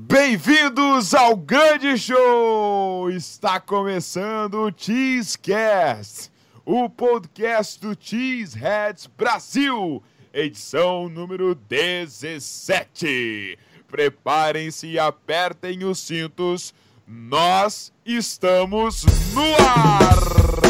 Bem-vindos ao grande show! Está começando o Cheesecast, o podcast do Cheeseheads Brasil, edição número 17. Preparem-se e apertem os cintos, nós estamos no ar!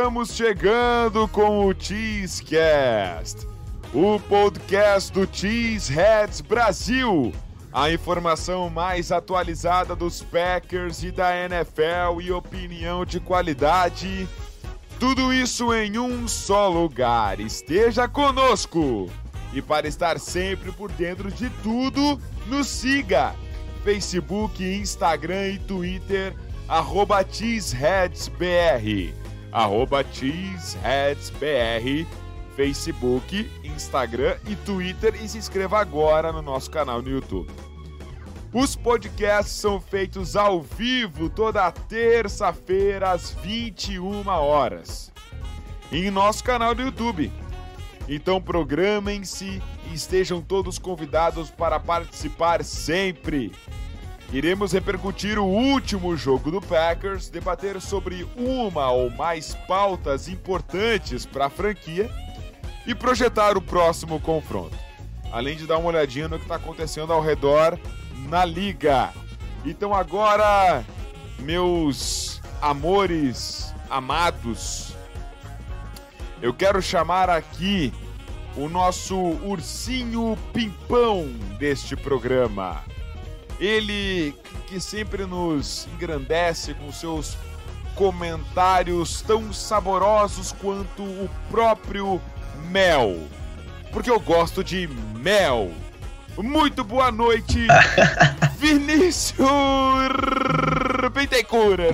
Estamos chegando com o Cheesecast, o podcast do Cheeseheads Brasil. A informação mais atualizada dos Packers e da NFL e opinião de qualidade. Tudo isso em um só lugar. Esteja conosco! E para estar sempre por dentro de tudo, nos siga! Facebook, Instagram e Twitter, arroba CheeseheadsBR arroba CheeseheadsBR, Facebook, Instagram e Twitter e se inscreva agora no nosso canal no YouTube. Os podcasts são feitos ao vivo toda terça-feira às 21 horas em nosso canal do YouTube. Então programem-se e estejam todos convidados para participar sempre. Iremos repercutir o último jogo do Packers, debater sobre uma ou mais pautas importantes para a franquia e projetar o próximo confronto. Além de dar uma olhadinha no que está acontecendo ao redor na liga. Então agora, meus amores amados, eu quero chamar aqui o nosso ursinho pimpão deste programa. Ele que sempre nos engrandece com seus comentários tão saborosos quanto o próprio mel. Porque eu gosto de mel. Muito boa noite, Vinícius Pentecura.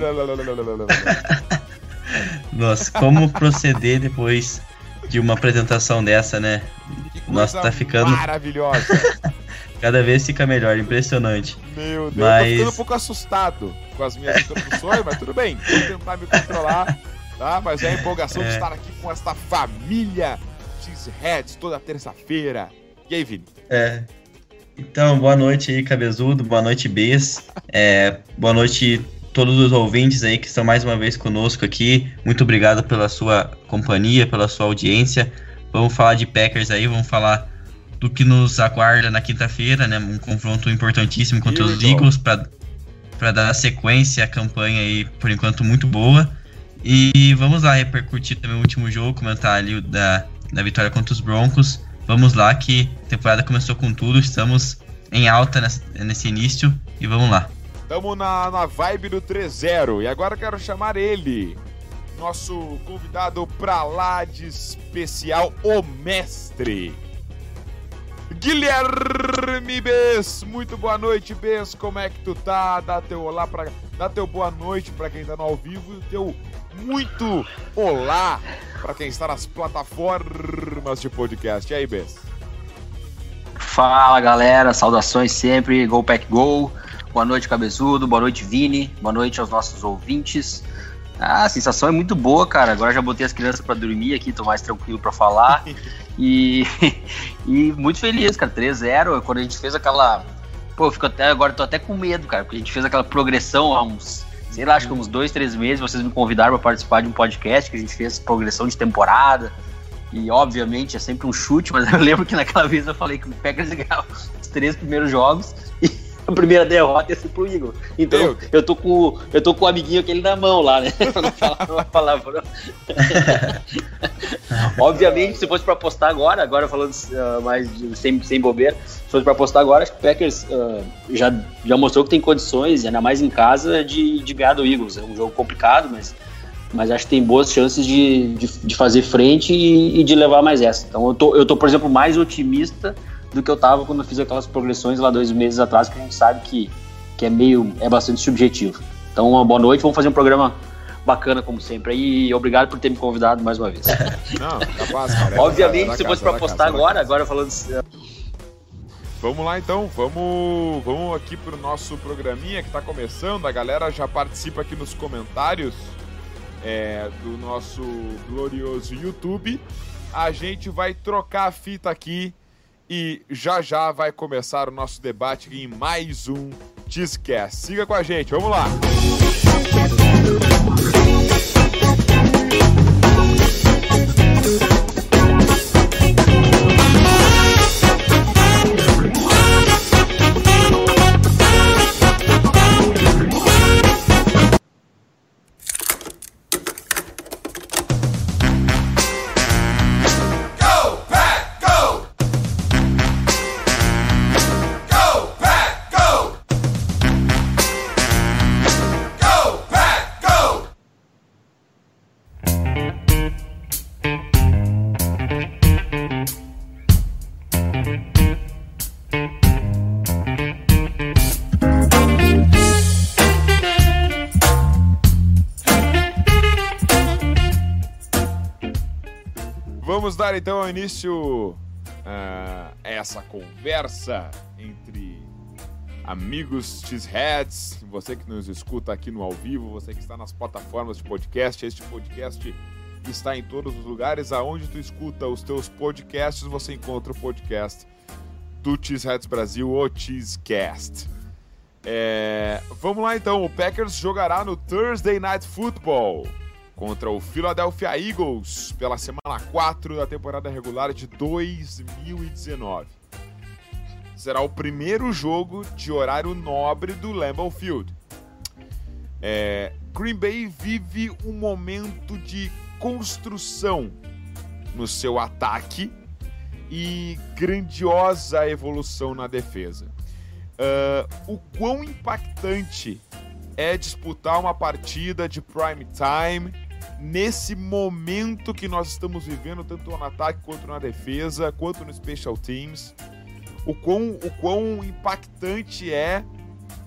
Nossa, como proceder depois de uma apresentação dessa, né? Nossa, tá ficando. Maravilhosa. Cada vez fica melhor, impressionante. Meu Deus, mas... eu tô ficando um pouco assustado com as minhas introduções, mas tudo bem, vou tentar me controlar, tá? Mas é a empolgação é. de estar aqui com esta família Cheeseheads toda terça-feira. E aí, Vini? É. Então, boa noite aí, Cabezudo, boa noite, Bes. É, boa noite todos os ouvintes aí que estão mais uma vez conosco aqui. Muito obrigado pela sua companhia, pela sua audiência. Vamos falar de Packers aí, vamos falar do que nos aguarda na quinta-feira, né? Um confronto importantíssimo contra os Eagles para dar sequência à campanha aí, por enquanto, muito boa. E vamos lá repercutir também o último jogo, comentar ali da, da vitória contra os Broncos. Vamos lá que a temporada começou com tudo, estamos em alta nesse, nesse início e vamos lá. Estamos na, na vibe do 3-0 e agora quero chamar ele, nosso convidado pra lá de especial, o mestre. Guilherme Bes, muito boa noite, Bes. Como é que tu tá? Dá teu olá para, dá teu boa noite para quem tá no ao vivo e teu muito olá para quem está nas plataformas de podcast. E aí, Bes? Fala, galera. Saudações sempre. Go Pack Go. Boa noite, Cabezudo. Boa noite, Vini. Boa noite aos nossos ouvintes. Ah, a sensação é muito boa, cara. Agora já botei as crianças para dormir aqui, tô mais tranquilo para falar. e, e muito feliz, cara. 3-0, quando a gente fez aquela. Pô, eu fico até agora tô até com medo, cara, porque a gente fez aquela progressão há uns, sei lá, acho que uns dois, três meses. Vocês me convidaram para participar de um podcast que a gente fez progressão de temporada. E obviamente é sempre um chute, mas eu lembro que naquela vez eu falei que o Packers ganhava os três primeiros jogos. E a primeira derrota ia ser pro Igor. Então, eu tô com eu tô com o amiguinho aquele na mão lá, né? pra não falar uma palavra. Obviamente, se fosse pra apostar agora, agora falando uh, mais de, sem, sem bobeira, se fosse pra apostar agora, acho que o Packers uh, já, já mostrou que tem condições, ainda mais em casa, de, de ganhar do Eagles. É um jogo complicado, mas, mas acho que tem boas chances de, de, de fazer frente e, e de levar mais essa. Então, eu tô, eu tô, por exemplo, mais otimista do que eu tava quando eu fiz aquelas progressões lá dois meses atrás, que a gente sabe que, que é meio, é bastante subjetivo. Então, uma boa noite, vamos fazer um programa bacana como sempre. E obrigado por ter me convidado mais uma vez. Não, capaz, cara. É Obviamente, se fosse para postar agora, agora falando. Vamos lá então, vamos, vamos aqui pro nosso programinha que está começando. A galera já participa aqui nos comentários é, do nosso glorioso YouTube. A gente vai trocar a fita aqui e já já vai começar o nosso debate em mais um Tiscast. Siga com a gente, vamos lá! Vamos então início a essa conversa entre amigos Cheeseheads, você que nos escuta aqui no ao vivo, você que está nas plataformas de podcast, este podcast está em todos os lugares. Aonde tu escuta os teus podcasts, você encontra o podcast do Cheeseheads Brasil, o Cheesecast. É... Vamos lá então, o Packers jogará no Thursday Night Football contra o Philadelphia Eagles pela semana 4 da temporada regular de 2019. Será o primeiro jogo de horário nobre do Lambeau Field. É, Green Bay vive um momento de construção no seu ataque e grandiosa evolução na defesa. Uh, o quão impactante é disputar uma partida de prime time nesse momento que nós estamos vivendo, tanto no ataque quanto na defesa, quanto no special teams, o quão, o quão impactante é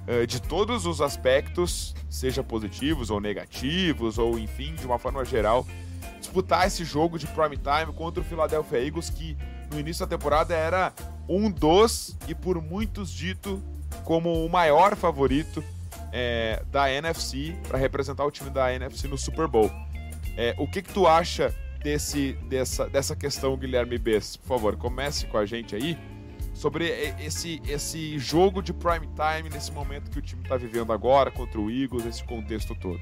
uh, de todos os aspectos, seja positivos ou negativos, ou enfim, de uma forma geral, disputar esse jogo de prime time contra o Philadelphia Eagles, que no início da temporada era um dos, e por muitos dito como o maior favorito é, da NFC para representar o time da NFC no Super Bowl. É, o que, que tu acha desse, dessa, dessa questão, Guilherme Bess? Por favor, comece com a gente aí sobre esse, esse jogo de prime time nesse momento que o time está vivendo agora contra o Eagles, esse contexto todo.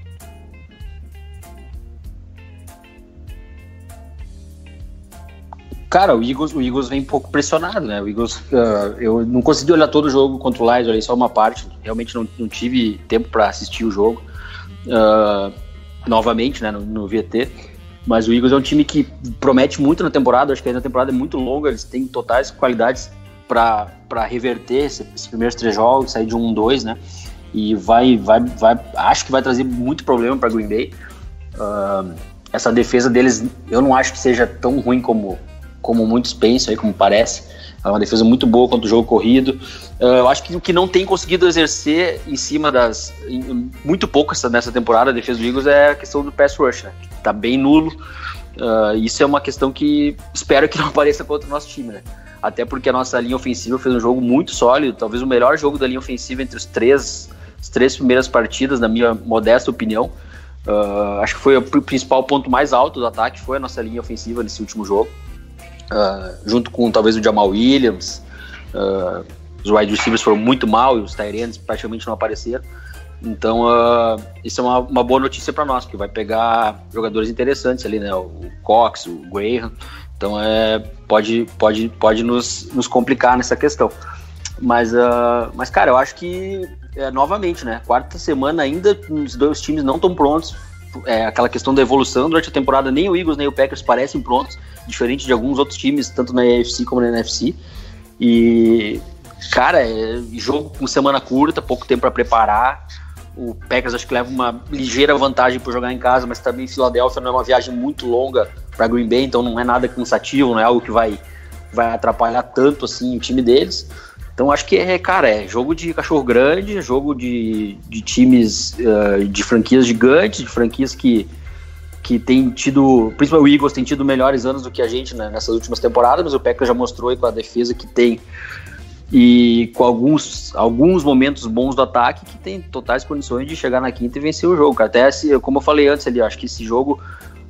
Cara, o Eagles, o Eagles vem um pouco pressionado, né? O Eagles, uh, eu não consegui olhar todo o jogo contra o Lions, olhei só uma parte. Realmente não, não tive tempo para assistir o jogo. Uh, novamente, né, no, no VT. Mas o Eagles é um time que promete muito na temporada, acho que a temporada é muito longa, eles têm totais qualidades para reverter esses, primeiros três jogos, sair de 1 um, 2, né? E vai, vai, vai, acho que vai trazer muito problema para Green Bay. Uh, essa defesa deles, eu não acho que seja tão ruim como, como muitos pensam aí, como parece. É uma defesa muito boa contra o jogo corrido. Uh, eu acho que o que não tem conseguido exercer em cima das. Muito pouco essa, nessa temporada, a defesa do Eagles é a questão do pass rush, né? Que tá bem nulo. Uh, isso é uma questão que espero que não apareça contra o nosso time, né? Até porque a nossa linha ofensiva fez um jogo muito sólido, talvez o melhor jogo da linha ofensiva entre os três, as três primeiras partidas, na minha modesta opinião. Uh, acho que foi o principal ponto mais alto do ataque, foi a nossa linha ofensiva nesse último jogo uh, junto com talvez o Jamal Williams. Uh, os wide receivers foram muito mal e os Tyrants praticamente não apareceram. Então, uh, isso é uma, uma boa notícia para nós, porque vai pegar jogadores interessantes ali, né? O Cox, o Graham. Então, é, pode, pode, pode nos, nos complicar nessa questão. Mas, uh, mas cara, eu acho que, é, novamente, né? Quarta semana ainda, os dois times não estão prontos é, aquela questão da evolução durante a temporada, nem o Eagles nem o Packers parecem prontos, diferente de alguns outros times, tanto na AFC como na NFC. E, cara, é jogo com semana curta, pouco tempo para preparar. O Packers acho que leva uma ligeira vantagem por jogar em casa, mas também Filadélfia não é uma viagem muito longa para Green Bay, então não é nada cansativo, não é algo que vai, vai atrapalhar tanto assim o time deles. Então acho que é, cara, é jogo de cachorro grande, jogo de, de times uh, de franquias gigantes, de franquias que, que tem tido, principalmente o Eagles tem tido melhores anos do que a gente né, nessas últimas temporadas, mas o Packers já mostrou aí com a defesa que tem e com alguns, alguns momentos bons do ataque que tem totais condições de chegar na quinta e vencer o jogo. Até como eu falei antes ali, acho que esse jogo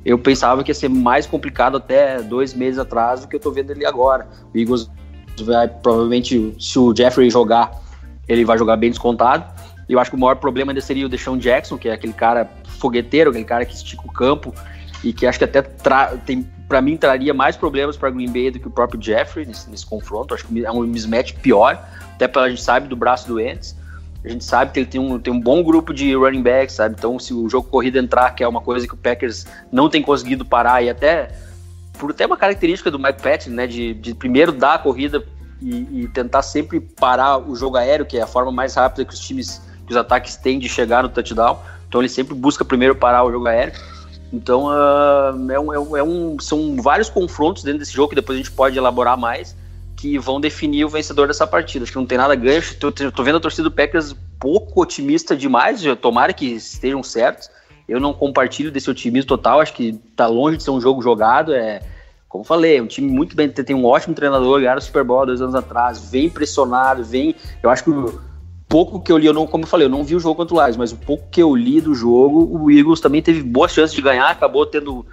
eu pensava que ia ser mais complicado até dois meses atrás do que eu tô vendo ali agora. O Eagles vai provavelmente, se o Jeffrey jogar, ele vai jogar bem descontado. Eu acho que o maior problema ainda seria o Deshaun Jackson, que é aquele cara fogueteiro, aquele cara que estica o campo e que acho que até tem para mim traria mais problemas para Green Bay do que o próprio Jeffrey nesse, nesse, confronto. Acho que é um mismatch pior, até pela a gente sabe do braço do Ents. A gente sabe que ele tem um, tem um bom grupo de running backs, sabe? Então, se o jogo corrida entrar, que é uma coisa que o Packers não tem conseguido parar, e até por até uma característica do Mike Patton, né? De, de primeiro dar a corrida e, e, tentar sempre parar o jogo aéreo, que é a forma mais rápida que os times, que os ataques têm de chegar no touchdown. Então ele sempre busca primeiro parar o jogo aéreo. Então uh, é, um, é, um, são vários confrontos dentro desse jogo que depois a gente pode elaborar mais que vão definir o vencedor dessa partida. Acho que não tem nada ganho. Tô vendo a torcida do Packers pouco otimista demais. Tomara que estejam certos. Eu não compartilho desse otimismo total. Acho que tá longe de ser um jogo jogado. É, como falei, é um time muito bem, tem um ótimo treinador, ganharam o Super Bowl dois anos atrás, vem pressionado, vem. Eu acho que o pouco que eu li, eu não, como eu falei, eu não vi o jogo contra o Lions, mas o pouco que eu li do jogo, o Eagles também teve boas chances de ganhar, acabou tendo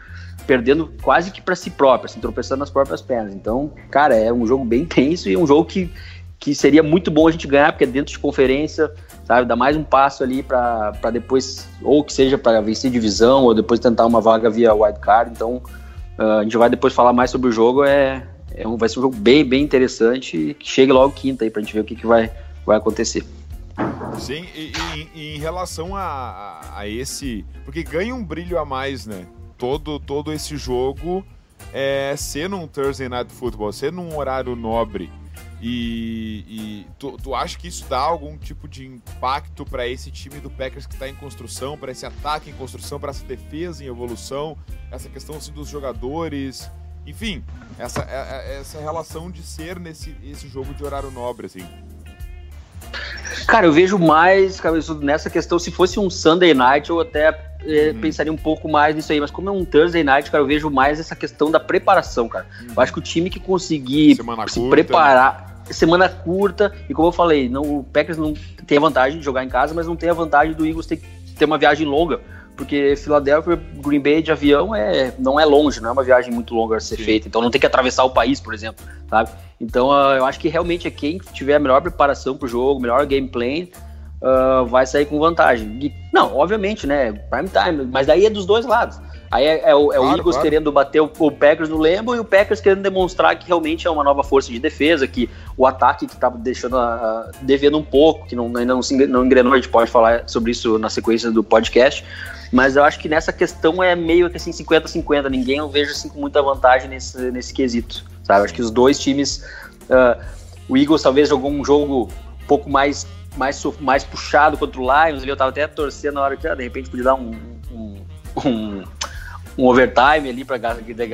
perdendo quase que para si próprio, assim, tropeçando nas próprias pernas. Então, cara, é um jogo bem tenso e um jogo que, que seria muito bom a gente ganhar, porque é dentro de conferência, sabe? Dá mais um passo ali para depois, ou que seja para vencer divisão, ou depois tentar uma vaga via wild card. Então, uh, a gente vai depois falar mais sobre o jogo. É, é um, vai ser um jogo bem, bem interessante que chegue logo quinta aí para a gente ver o que, que vai, vai acontecer. Sim, e, e, e em relação a, a, a, esse. Porque ganha um brilho a mais, né? todo, todo esse jogo é, ser num Thursday Night Football, ser num horário nobre. E, e tu, tu acha que isso dá algum tipo de impacto para esse time do Packers que está em construção, para esse ataque em construção, para essa defesa em evolução, essa questão assim, dos jogadores, enfim, essa, é, é, essa relação de ser nesse esse jogo de horário nobre, assim? Cara, eu vejo mais, cabeçudo, nessa questão. Se fosse um Sunday night, eu até é, uhum. pensaria um pouco mais nisso aí. Mas como é um Thursday night, cara, eu vejo mais essa questão da preparação, cara. Uhum. Eu acho que o time que conseguir semana se curta. preparar, semana curta, e como eu falei, não, o Packers não tem a vantagem de jogar em casa, mas não tem a vantagem do Eagles ter, ter uma viagem longa. Porque Filadélfia, Green Bay de avião é, não é longe, não é uma viagem muito longa a ser Sim. feita. Então não tem que atravessar o país, por exemplo, sabe? Então uh, eu acho que realmente é quem tiver a melhor preparação para o jogo, melhor gameplay, uh, vai sair com vantagem. E, não, obviamente, né? Prime time, mas daí é dos dois lados. Aí é, é o, é claro, o Eagles claro. querendo bater o, o, Packers no Lambo e o Packers querendo demonstrar que realmente é uma nova força de defesa, que o ataque que estava deixando uh, devendo um pouco, que não, ainda não, se, não engrenou, a gente pode falar sobre isso na sequência do podcast. Mas eu acho que nessa questão é meio que assim 50-50. Ninguém eu vejo assim com muita vantagem nesse, nesse quesito. Sabe? Acho que os dois times. Uh, o Eagles talvez jogou um jogo um pouco mais, mais, mais puxado contra o Lions. Eu tava até torcendo na hora que ah, de repente podia dar um, um, um, um overtime ali para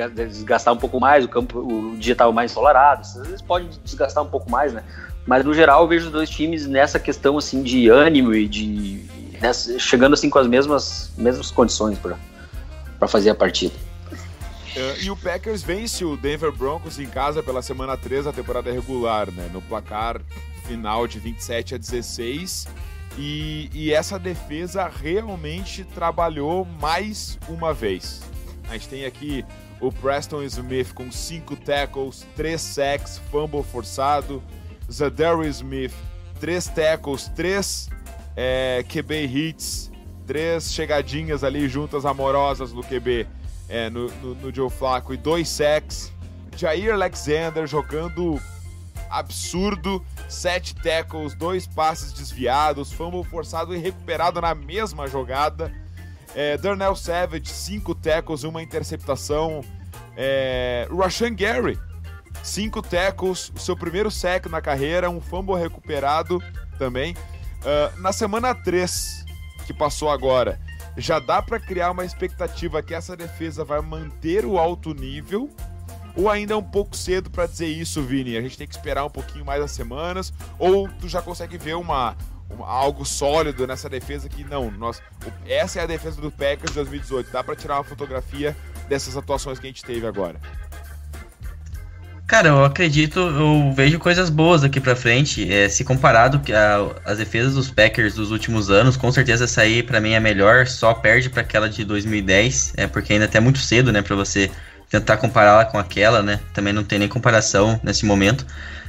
desgastar um pouco mais. O campo, o dia estava mais ensolarado. Às vezes pode desgastar um pouco mais, né? Mas no geral eu vejo os dois times nessa questão assim de ânimo e de nessa, chegando assim com as mesmas, mesmas condições para fazer a partida. Uh, e o Packers vence o Denver Broncos em casa pela semana 3 da temporada regular, né? No placar final de 27 a 16. E, e essa defesa realmente trabalhou mais uma vez. A gente tem aqui o Preston Smith com 5 tackles, 3 sacks, fumble forçado. Zadarius Smith, 3 tackles, 3 é, QB hits, três chegadinhas ali juntas amorosas no QB, é, no, no, no Joe Flacco e dois sacks. Jair Alexander jogando absurdo, sete tackles, dois passes desviados, fumble forçado e recuperado na mesma jogada. É, Darnell Savage, cinco tackles, uma interceptação. É, Rashan Gary, cinco tackles, seu primeiro sack na carreira, um fumble recuperado também. Uh, na semana 3, que passou agora, já dá para criar uma expectativa que essa defesa vai manter o alto nível Ou ainda é um pouco cedo para dizer isso, Vini? A gente tem que esperar um pouquinho mais as semanas? Ou tu já consegue ver uma, uma algo sólido nessa defesa que não, nós, essa é a defesa do Packers de 2018. Dá para tirar uma fotografia dessas atuações que a gente teve agora? Cara, eu acredito, eu vejo coisas boas aqui pra frente. É, se comparado a, as defesas dos Packers dos últimos anos, com certeza essa aí pra mim é melhor, só perde para aquela de 2010, é porque ainda até é muito cedo, né, para você tentar compará-la com aquela, né? Também não tem nem comparação nesse momento.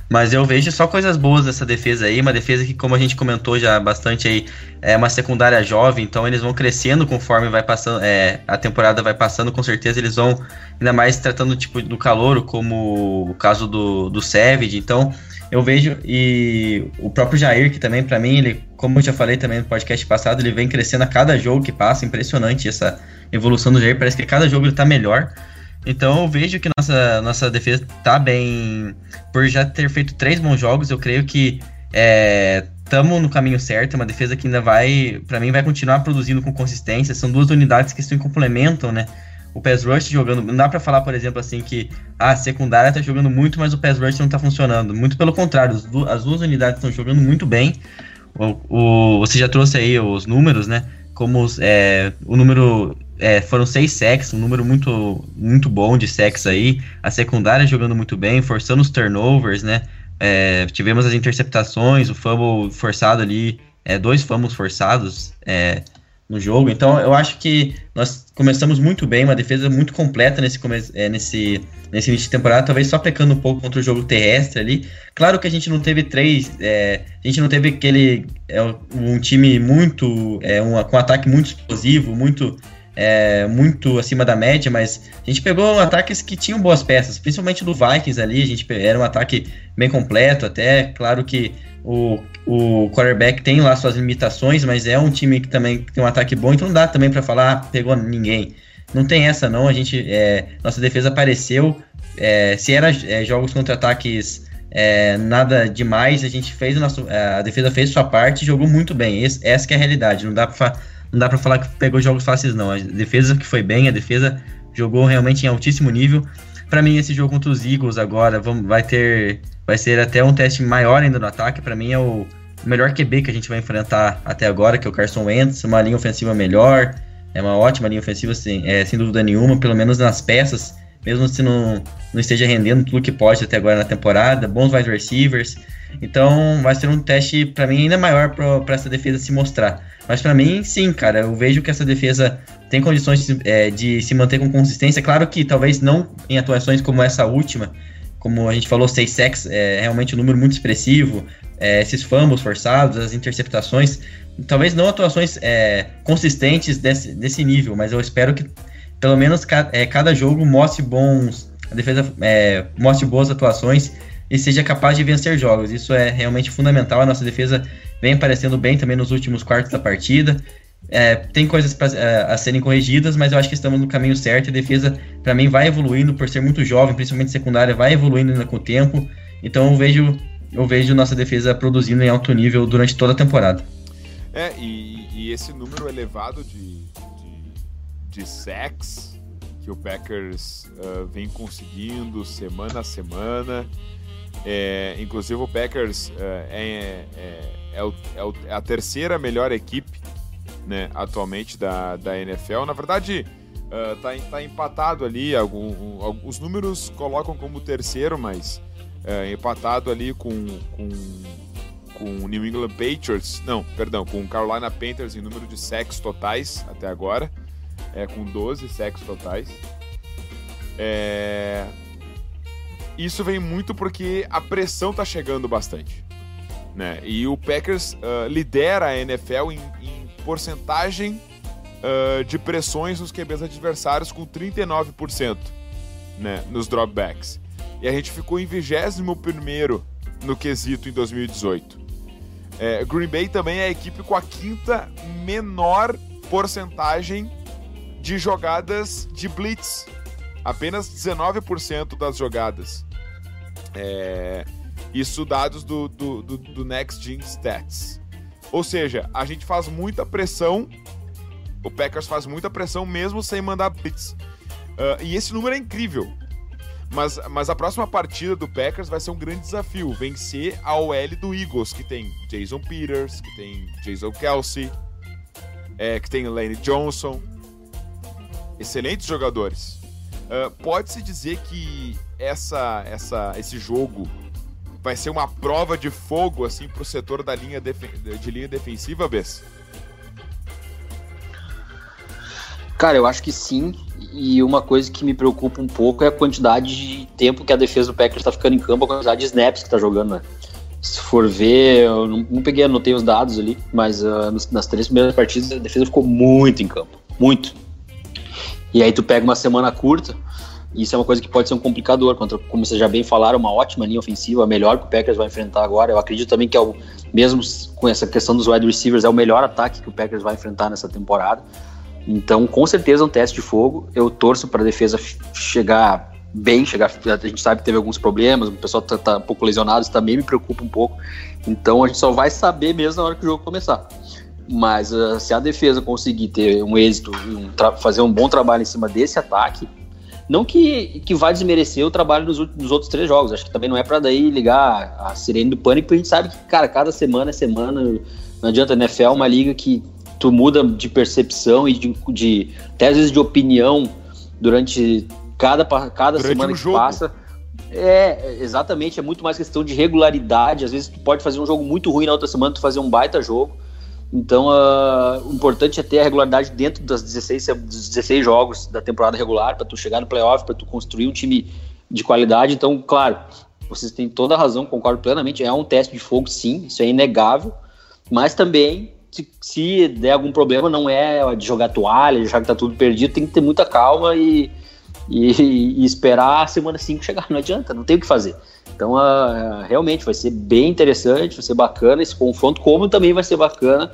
Mas eu vejo só coisas boas dessa defesa aí, uma defesa que, como a gente comentou já bastante aí, é uma secundária jovem, então eles vão crescendo conforme vai passando, é, a temporada vai passando, com certeza eles vão, ainda mais tratando tipo do calor, como o caso do, do Savage, então eu vejo, e o próprio Jair, que também para mim, ele, como eu já falei também no podcast passado, ele vem crescendo a cada jogo que passa, impressionante essa evolução do Jair, parece que cada jogo ele tá melhor, então eu vejo que nossa, nossa defesa tá bem. Por já ter feito três bons jogos, eu creio que estamos é, no caminho certo. É uma defesa que ainda vai, para mim, vai continuar produzindo com consistência. São duas unidades que se complementam, né? O pass rush jogando. Não dá para falar, por exemplo, assim, que a secundária tá jogando muito, mas o pass rush não tá funcionando. Muito pelo contrário, as duas unidades estão jogando muito bem. O, o, você já trouxe aí os números, né? Como é, o número é, foram seis sacks, um número muito, muito bom de sacks aí. A secundária jogando muito bem, forçando os turnovers, né? É, tivemos as interceptações, o fumble forçado ali, é, dois fumbles forçados é, no jogo. Então eu acho que nós começamos muito bem, uma defesa muito completa nesse, é, nesse, nesse início de temporada, talvez só pecando um pouco contra o jogo terrestre ali. Claro que a gente não teve três, é, a gente não teve aquele é, um time muito, é, um, com um ataque muito explosivo, muito é, muito acima da média, mas a gente pegou ataques que tinham boas peças, principalmente do Vikings ali, a gente era um ataque bem completo, até claro que o, o quarterback tem lá suas limitações, mas é um time que também tem um ataque bom, então não dá também para falar, ah, pegou ninguém. Não tem essa não, a gente, é, nossa defesa apareceu, é, se era é, jogos contra ataques é, nada demais, a gente fez nosso, a defesa fez sua parte e jogou muito bem, esse, essa é a realidade, não dá para não dá para falar que pegou jogos fáceis, não. A defesa que foi bem, a defesa jogou realmente em altíssimo nível. Para mim, esse jogo contra os Eagles agora vamos, vai ter. Vai ser até um teste maior ainda no ataque. Para mim, é o melhor QB que a gente vai enfrentar até agora, que é o Carson Wentz. Uma linha ofensiva melhor. É uma ótima linha ofensiva, sem, é, sem dúvida nenhuma, pelo menos nas peças. Mesmo se não, não esteja rendendo tudo que pode até agora na temporada. Bons wide receivers. Então, vai ser um teste, para mim, ainda maior para essa defesa se mostrar. Mas para mim, sim, cara, eu vejo que essa defesa tem condições de, é, de, se manter com consistência. Claro que talvez não em atuações como essa última, como a gente falou, 6 sacks é realmente um número muito expressivo. É, esses fumbles forçados, as interceptações, talvez não atuações é, consistentes desse, desse nível, mas eu espero que pelo menos ca, é, cada jogo mostre bons, a defesa é, mostre boas atuações e seja capaz de vencer jogos. Isso é realmente fundamental. A nossa defesa vem aparecendo bem também nos últimos quartos da partida. É, tem coisas pra, é, a serem corrigidas, mas eu acho que estamos no caminho certo. A defesa, para mim, vai evoluindo por ser muito jovem, principalmente secundária, vai evoluindo ainda com o tempo. Então eu vejo, eu vejo nossa defesa produzindo em alto nível durante toda a temporada. É, e, e esse número elevado de, de, de sacks que o Packers uh, vem conseguindo semana a semana. É, inclusive o Packers é, é, é, o, é, a terceira melhor equipe né, atualmente da, da NFL. Na verdade, uh, tá, tá empatado ali. Algum, alguns números colocam como terceiro, mas uh, empatado ali com, com, com o New England Patriots. Não, perdão, com Carolina Panthers em número de sacks totais até agora. É, com 12 sacks totais. É, isso vem muito porque a pressão tá chegando bastante. Né? E o Packers uh, lidera a NFL em, em porcentagem uh, de pressões nos QBs adversários com 39% né, nos dropbacks. E a gente ficou em 21 no quesito em 2018. É, Green Bay também é a equipe com a quinta menor porcentagem de jogadas de blitz apenas 19% das jogadas. É, isso dados do, do, do, do Next Gen Stats. Ou seja, a gente faz muita pressão, o Packers faz muita pressão mesmo sem mandar blitz. Uh, e esse número é incrível. Mas, mas a próxima partida do Packers vai ser um grande desafio. Vencer a OL do Eagles, que tem Jason Peters, que tem Jason Kelsey, é, que tem Lane Johnson. Excelentes jogadores. Uh, Pode-se dizer que essa, essa, esse jogo vai ser uma prova de fogo assim o setor da linha de linha defensiva, Bess? Cara, eu acho que sim. E uma coisa que me preocupa um pouco é a quantidade de tempo que a defesa do Packers está ficando em campo, a quantidade de snaps que está jogando, né? Se for ver, eu não, não peguei, anotei os dados ali, mas uh, nas três primeiras partidas a defesa ficou muito em campo. Muito. E aí tu pega uma semana curta, e isso é uma coisa que pode ser um complicador, contra, como vocês já bem falaram, uma ótima linha ofensiva, a melhor que o Packers vai enfrentar agora. Eu acredito também que é o, mesmo com essa questão dos wide receivers, é o melhor ataque que o Packers vai enfrentar nessa temporada. Então, com certeza é um teste de fogo. Eu torço para a defesa chegar bem, chegar. A gente sabe que teve alguns problemas, o pessoal está tá um pouco lesionado, isso também me preocupa um pouco. Então, a gente só vai saber mesmo na hora que o jogo começar. Mas uh, se a defesa conseguir ter um êxito, um fazer um bom trabalho em cima desse ataque, não que, que vai desmerecer o trabalho dos, dos outros três jogos. Acho que também não é para daí ligar a sirene do pânico, porque a gente sabe que, cara, cada semana é semana. Não adianta, a NFL é uma liga que tu muda de percepção e de, de até às vezes de opinião durante cada, cada durante semana um que jogo. passa. É, exatamente, é muito mais questão de regularidade. Às vezes tu pode fazer um jogo muito ruim na outra semana, tu fazer um baita jogo. Então, uh, o importante é ter a regularidade dentro das 16, dos 16 jogos da temporada regular, para tu chegar no playoff, para tu construir um time de qualidade. Então, claro, vocês têm toda a razão, concordo plenamente. É um teste de fogo, sim, isso é inegável. Mas também se, se der algum problema, não é de jogar toalha, de que tá tudo perdido, tem que ter muita calma e, e, e esperar a semana 5 chegar. Não adianta, não tem o que fazer. Então, uh, realmente vai ser bem interessante, vai ser bacana esse confronto, como também vai ser bacana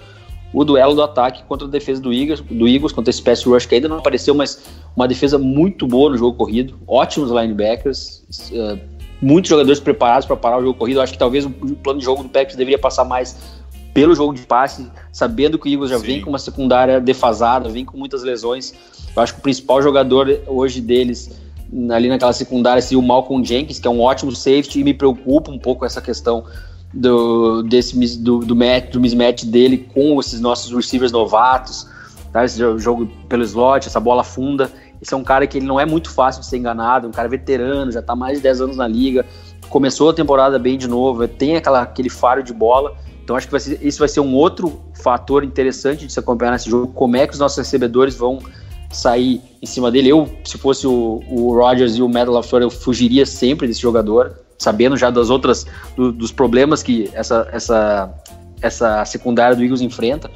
o duelo do ataque contra a defesa do Eagles, do Eagles contra esse pass rush que ainda não apareceu, mas uma defesa muito boa no jogo corrido, ótimos linebackers, uh, muitos jogadores preparados para parar o jogo corrido. Acho que talvez o plano de jogo do Packers deveria passar mais pelo jogo de passe, sabendo que o Eagles já Sim. vem com uma secundária defasada, vem com muitas lesões. Eu acho que o principal jogador hoje deles ali naquela secundária seria o Malcolm Jenkins, que é um ótimo safety, e me preocupa um pouco essa questão do, desse, do, do, match, do mismatch dele com esses nossos receivers novatos, tá? esse jogo pelo slot, essa bola funda. Esse é um cara que ele não é muito fácil de ser enganado, um cara veterano, já está mais de 10 anos na liga, começou a temporada bem de novo, tem aquela, aquele faro de bola então acho que vai ser, isso vai ser um outro fator interessante de se acompanhar nesse jogo, como é que os nossos recebedores vão sair em cima dele. Eu, se fosse o, o Rodgers e o of Flor, eu fugiria sempre desse jogador, sabendo já das outras, do, dos problemas que essa, essa, essa secundária do Eagles enfrenta.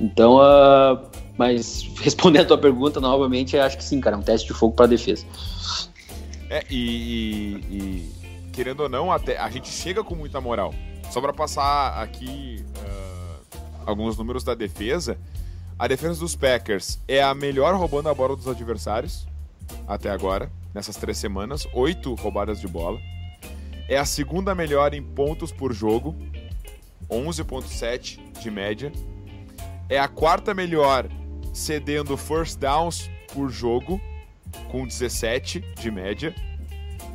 Então, uh, mas respondendo a tua pergunta novamente, acho que sim, cara, é um teste de fogo para defesa. É, e, e, e, querendo ou não, até a gente chega com muita moral. Só para passar aqui uh, alguns números da defesa. A defesa dos Packers é a melhor roubando a bola dos adversários até agora, nessas três semanas. Oito roubadas de bola. É a segunda melhor em pontos por jogo, 11,7 de média. É a quarta melhor cedendo first downs por jogo, com 17 de média.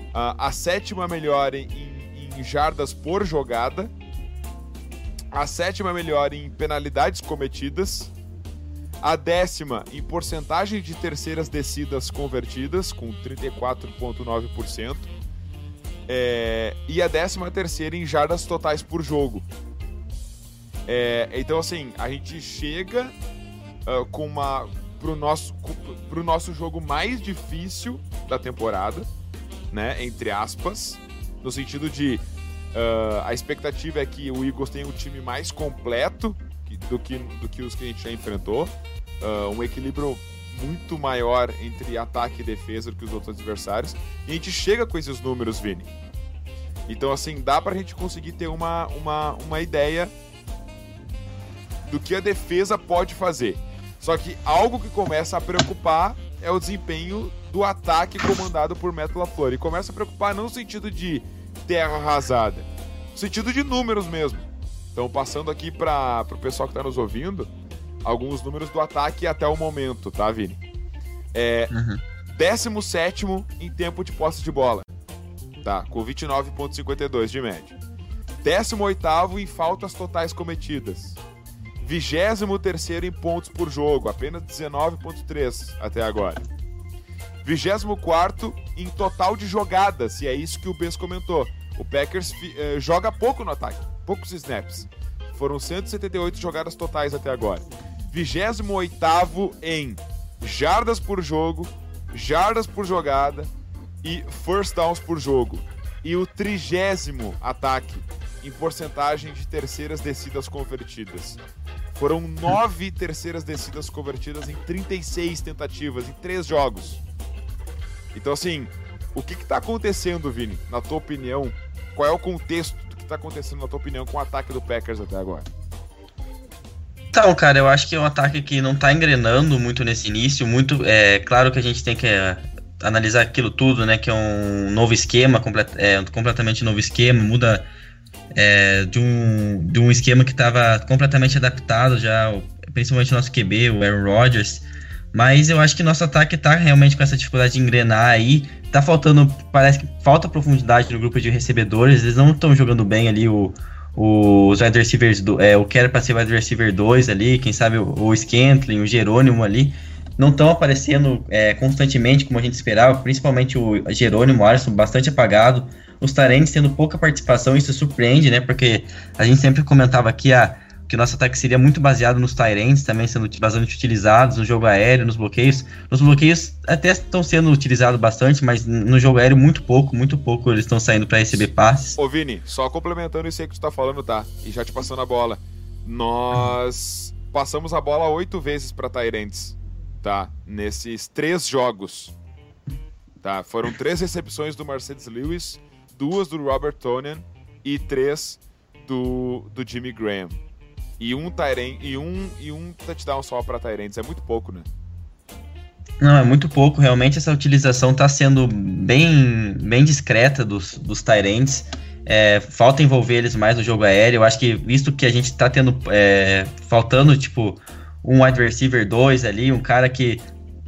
Uh, a sétima melhor em em jardas por jogada, a sétima melhor em penalidades cometidas, a décima em porcentagem de terceiras descidas convertidas, com 34,9%, é, e a décima terceira em jardas totais por jogo. É, então, assim, a gente chega uh, com uma pro nosso, pro nosso jogo mais difícil da temporada, né? Entre aspas no sentido de uh, a expectativa é que o Eagles tenha um time mais completo do que, do que os que a gente já enfrentou, uh, um equilíbrio muito maior entre ataque e defesa do que os outros adversários, e a gente chega com esses números, Vini. Então, assim, dá pra gente conseguir ter uma, uma, uma ideia do que a defesa pode fazer. Só que algo que começa a preocupar é o desempenho do ataque comandado por Matt LaFleur. E começa a preocupar não no sentido de terra arrasada, no sentido de números mesmo. Então, passando aqui para o pessoal que está nos ouvindo, alguns números do ataque até o momento, tá, Vini? É, uhum. 17 em tempo de posse de bola. tá? Com 29,52 de média. 18 em faltas totais cometidas. 23 em pontos por jogo, apenas 19,3 até agora. 24 em total de jogadas, e é isso que o Bess comentou. O Packers eh, joga pouco no ataque, poucos snaps. Foram 178 jogadas totais até agora. 28 em jardas por jogo, jardas por jogada e first downs por jogo. E o trigésimo ataque em porcentagem de terceiras descidas convertidas. Foram nove terceiras descidas convertidas em 36 tentativas, em três jogos. Então, assim, o que está acontecendo, Vini, na tua opinião? Qual é o contexto está acontecendo, na tua opinião, com o ataque do Packers até agora? Então, cara, eu acho que é um ataque que não está engrenando muito nesse início. Muito, é claro que a gente tem que é, analisar aquilo tudo, né? Que é um novo esquema, complet, é, completamente novo esquema, muda é, de, um, de um esquema que estava completamente adaptado já, principalmente o nosso QB, o Aaron Rodgers. Mas eu acho que nosso ataque está realmente com essa dificuldade de engrenar aí. Tá faltando, parece que falta profundidade no grupo de recebedores. Eles não estão jogando bem ali o, os wide receivers, do, é, o que era para ser wide receiver 2 ali, quem sabe o, o Scantling, o Jerônimo ali, não estão aparecendo é, constantemente como a gente esperava, principalmente o Jerônimo, o Alisson bastante apagado os Tarentes tendo pouca participação, isso surpreende, né? Porque a gente sempre comentava aqui a, que nosso ataque seria muito baseado nos Tyrants também sendo bastante utilizados, no jogo aéreo, nos bloqueios. Nos bloqueios até estão sendo utilizados bastante, mas no jogo aéreo muito pouco, muito pouco eles estão saindo para receber passes. Ô Vini, só complementando isso aí que tu tá falando, tá? E já te passando a bola. Nós passamos a bola oito vezes para Tyrants, tá? Nesses três jogos. Tá? Foram três recepções do Mercedes Lewis duas do Robert Tonian e três do, do Jimmy Graham. E um Tyren, e um e um touchdown só para Tyrants é muito pouco, né? Não, é muito pouco. Realmente essa utilização está sendo bem, bem discreta dos, dos Tyrants. É, falta envolver eles mais no jogo aéreo. Eu acho que, visto que a gente está tendo. É, faltando, tipo, um wide receiver 2 ali, um cara que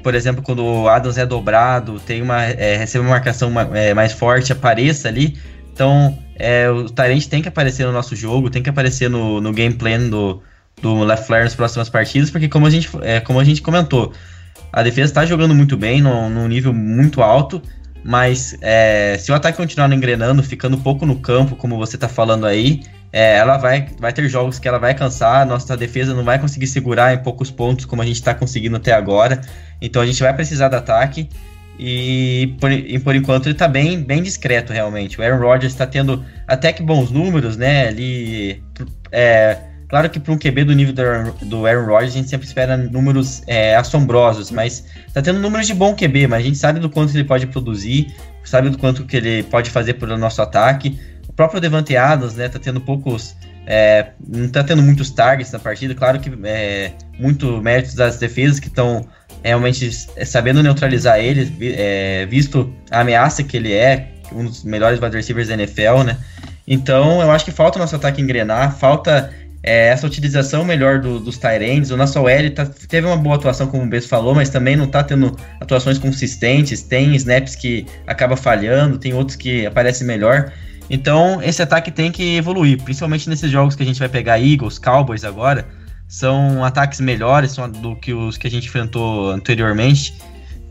por exemplo, quando o Adams é dobrado, tem uma, é, recebe uma marcação é, mais forte, apareça ali. Então, é, o Tyrant tem que aparecer no nosso jogo, tem que aparecer no, no game plan do, do Lafleur nas próximas partidas, porque como a gente, é, como a gente comentou, a defesa está jogando muito bem, num, nível muito alto, mas é, se o ataque continuar engrenando, ficando pouco no campo, como você está falando aí, é, ela vai, vai ter jogos que ela vai cansar, nossa defesa não vai conseguir segurar em poucos pontos como a gente está conseguindo até agora. Então a gente vai precisar do ataque. E por, e por enquanto ele está bem, bem discreto realmente. O Aaron Rodgers está tendo até que bons números, né? Ali, é, claro que para um QB do nível do Aaron, do Aaron Rodgers a gente sempre espera números é, assombrosos, mas está tendo números de bom QB, mas a gente sabe do quanto ele pode produzir, sabe do quanto que ele pode fazer pelo nosso ataque. O próprio Devante Adams, né, tá tendo poucos. É, não tá tendo muitos targets na partida. Claro que é muito méritos das defesas que estão realmente sabendo neutralizar ele, é, visto a ameaça que ele é, um dos melhores wide receivers da NFL, né? Então eu acho que falta o nosso ataque engrenar, falta é, essa utilização melhor do, dos Tyrands. O nosso OL tá, teve uma boa atuação, como o Bess falou, mas também não está tendo atuações consistentes. Tem snaps que acaba falhando, tem outros que aparecem melhor. Então, esse ataque tem que evoluir, principalmente nesses jogos que a gente vai pegar Eagles, Cowboys agora. São ataques melhores do que os que a gente enfrentou anteriormente.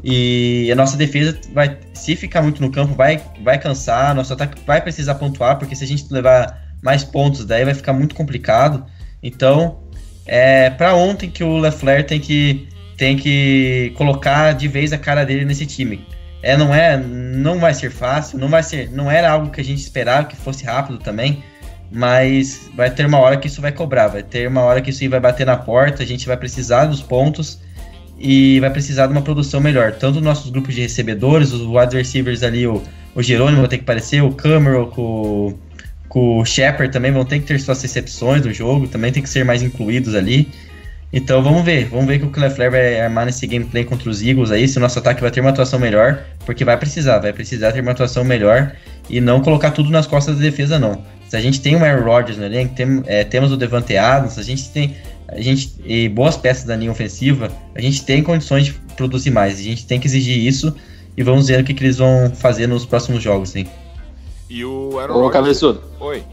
E a nossa defesa vai, se ficar muito no campo, vai, vai cansar. Nosso ataque vai precisar pontuar, porque se a gente levar mais pontos, daí vai ficar muito complicado. Então, é para ontem que o Lefler tem que, tem que colocar de vez a cara dele nesse time é, não é, não vai ser fácil, não vai ser, não era algo que a gente esperava que fosse rápido também, mas vai ter uma hora que isso vai cobrar, vai ter uma hora que isso vai bater na porta, a gente vai precisar dos pontos e vai precisar de uma produção melhor. Tanto nossos grupos de recebedores, os wide receivers ali, o, o Jerônimo vai ter que aparecer, o Cameron com, com o Shepard também vão ter que ter suas recepções do jogo, também tem que ser mais incluídos ali. Então vamos ver, vamos ver que o Lefler vai armar nesse gameplay contra os Eagles aí, se o nosso ataque vai ter uma atuação melhor, porque vai precisar, vai precisar ter uma atuação melhor e não colocar tudo nas costas da defesa não. Se a gente tem o Aaron Rodgers no elenco, tem, é, temos o Devante Adams, a gente tem a gente, e boas peças da linha ofensiva, a gente tem condições de produzir mais, a gente tem que exigir isso e vamos ver o que, que eles vão fazer nos próximos jogos, sim. E o Aaron Ô, Rodgers... cabeçudo. Oi.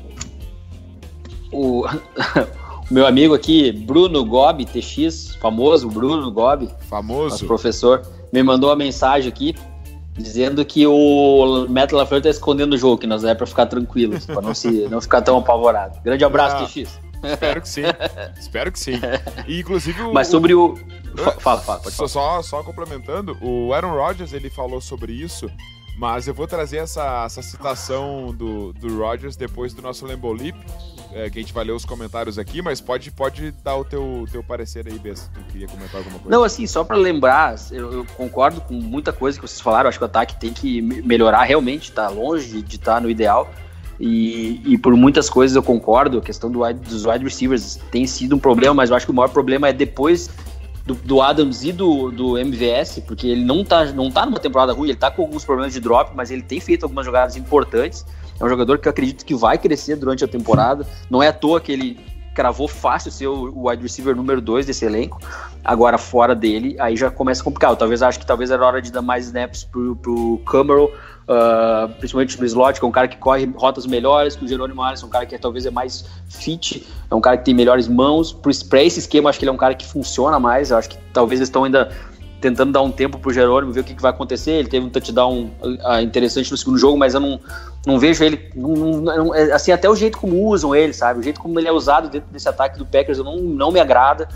O, o meu amigo aqui, Bruno Gobi, TX, famoso Bruno Gobi, nosso Famoso. professor, me mandou uma mensagem aqui dizendo que o Matt LaFleur tá escondendo o jogo, que nós é para ficar tranquilos, para não, se, não ficar tão apavorado. Grande abraço, Ah. TX. Espero que sim. Espero que sim. E, inclusive o... Mas sobre o... Fa- Fala, fala, pode Só, falar. só, só complementando, o Aaron Rodgers ele falou sobre isso, mas eu vou trazer essa, essa citação do, do Rodgers depois do nosso Lembo Leap, é, que a gente vai ler os comentários aqui, mas pode, pode dar o teu, teu parecer aí, Bess, se tu queria comentar alguma coisa. Não, assim, só para lembrar, eu, eu concordo com muita coisa que vocês falaram. Acho que o ataque tem que me- melhorar realmente, tá longe de estar no ideal. E, e por muitas coisas eu concordo. A questão do dos wide receivers tem sido um problema, mas eu acho que o maior problema é depois do, do Adams e do, do MVS, porque ele não tá, não tá numa temporada ruim, ele tá com alguns problemas de drop, mas ele tem feito algumas jogadas importantes. É um jogador que eu acredito que vai crescer durante a temporada. Não é à toa que ele cravou fácil ser o wide receiver número 2 desse elenco. Agora, fora dele, aí já começa. Eu talvez acho que talvez era hora de dar mais snaps pro, pro Camaro, ah, principalmente no slot, que é um cara que corre rotas melhores que o Jerônimo Alisson, um cara que é, talvez é mais fit, é um cara que tem melhores mãos. Para esse esquema, acho que ele é um cara que funciona mais. Eu acho que talvez eles estão ainda tentando dar um tempo pro Jerônimo, ver o que, que vai acontecer. Ele teve um touchdown ah, interessante no segundo jogo, mas eu não, não vejo ele. não- não- é, assim, até o jeito como usam ele, sabe? O jeito como ele é usado dentro desse ataque do Packers eu não, não me agrada.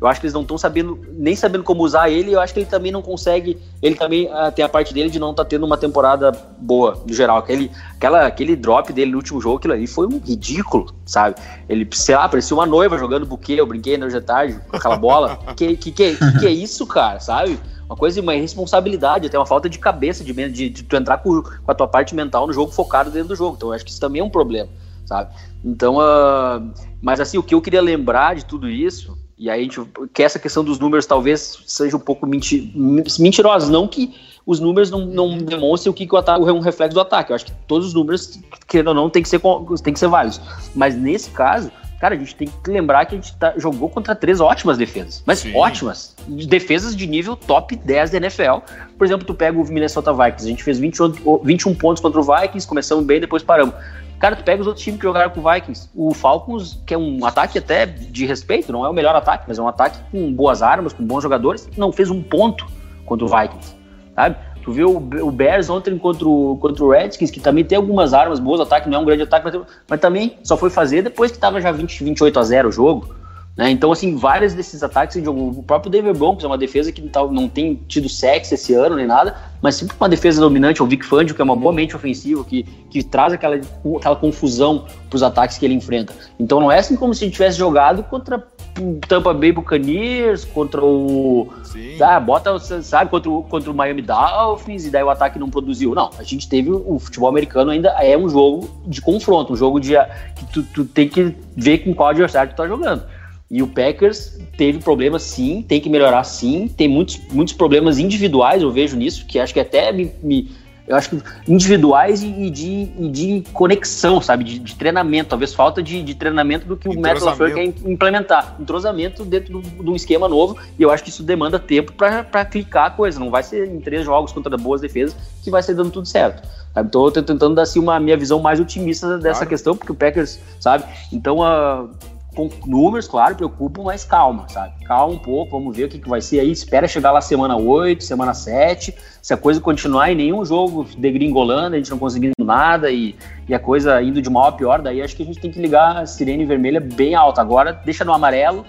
Eu acho que eles não estão sabendo, nem sabendo como usar ele. Eu acho que ele também não consegue. Ele também ah, tem a parte dele de não estar tendo uma temporada boa, no geral. Aquele, aquela, aquele drop dele no último jogo, aquilo ali foi um ridículo, sabe? Ele, sei lá, parecia uma noiva jogando buquê. Eu brinquei na hoje à tarde com aquela bola. que, que, que, que, que é isso, cara, sabe? Uma coisa, uma irresponsabilidade, até uma falta de cabeça, de, de, de tu entrar com, com a tua parte mental no jogo focado dentro do jogo. Então, eu acho que isso também é um problema, sabe? Então, ah, mas assim, o que eu queria lembrar de tudo isso, e aí a gente, que essa questão dos números talvez seja um pouco menti, mentirosa, não que os números não, não demonstrem o que, que o ataque é um reflexo do ataque. Eu acho que todos os números, querendo ou não, tem que ser, tem que ser válidos. Mas nesse caso, cara, a gente tem que lembrar que a gente tá- jogou contra três ótimas defesas. Mas Sim. ótimas. Defesas de nível top 10 da NFL. Por exemplo, tu pega o Minnesota Vikings. A gente fez 21, 21 pontos contra o Vikings, começamos bem, depois paramos. Cara, tu pega os outros times que jogaram com o Vikings. O Falcons, que é um ataque até de respeito, não é o melhor ataque, mas é um ataque com boas armas, com bons jogadores, não fez um ponto contra o Vikings, sabe? Tu viu o Bears ontem contra o, contra o Redskins, que também tem algumas armas boas, o ataque não é um grande ataque, mas, mas também só foi fazer depois que tava já 20, 28 a 0 o jogo. Né? Então, assim, vários desses ataques. O próprio Denver Broncos é uma defesa que não, tem tido sexo esse ano nem nada, mas sempre uma defesa dominante. O Vic Fangio, que é uma boa mente ofensiva, que, que traz aquela, aquela confusão para os ataques que ele enfrenta. Então, não é assim como se a gente tivesse jogado contra o Tampa Bay Buccaneers, contra o. Sim. Ah, bota, sabe, contra o, contra o Miami Dolphins e daí o ataque não produziu. Não, a gente teve. O futebol americano ainda é um jogo de confronto, um jogo de. que tu, tu tem que ver com qual adversário tu tá jogando. E o Packers teve problemas sim, tem que melhorar sim, tem muitos, muitos problemas individuais, eu vejo nisso, que acho que até me. me- eu acho que individuais e, de, e de conexão, sabe? De, de treinamento, talvez falta de, de treinamento do que o Matt LaFleur quer implementar. Entrosamento dentro de um esquema novo, e eu acho que isso demanda tempo para clicar a coisa. Não vai ser em três jogos contra boas defesas que vai ser dando tudo certo. Sabe? Então eu tô tentando dar assim, uma minha visão mais otimista dessa Claro. questão, porque o Packers, sabe? Então, ah, com números, claro, preocupam, mas calma, sabe? Calma um pouco, vamos ver o que, que vai ser aí. Espera chegar lá semana 8, semana 7. Se a coisa continuar em nenhum jogo degringolando, a gente não conseguindo nada e, e a coisa indo de mal a pior, daí acho que a gente tem que ligar a sirene vermelha bem alta. Agora deixa no amarelo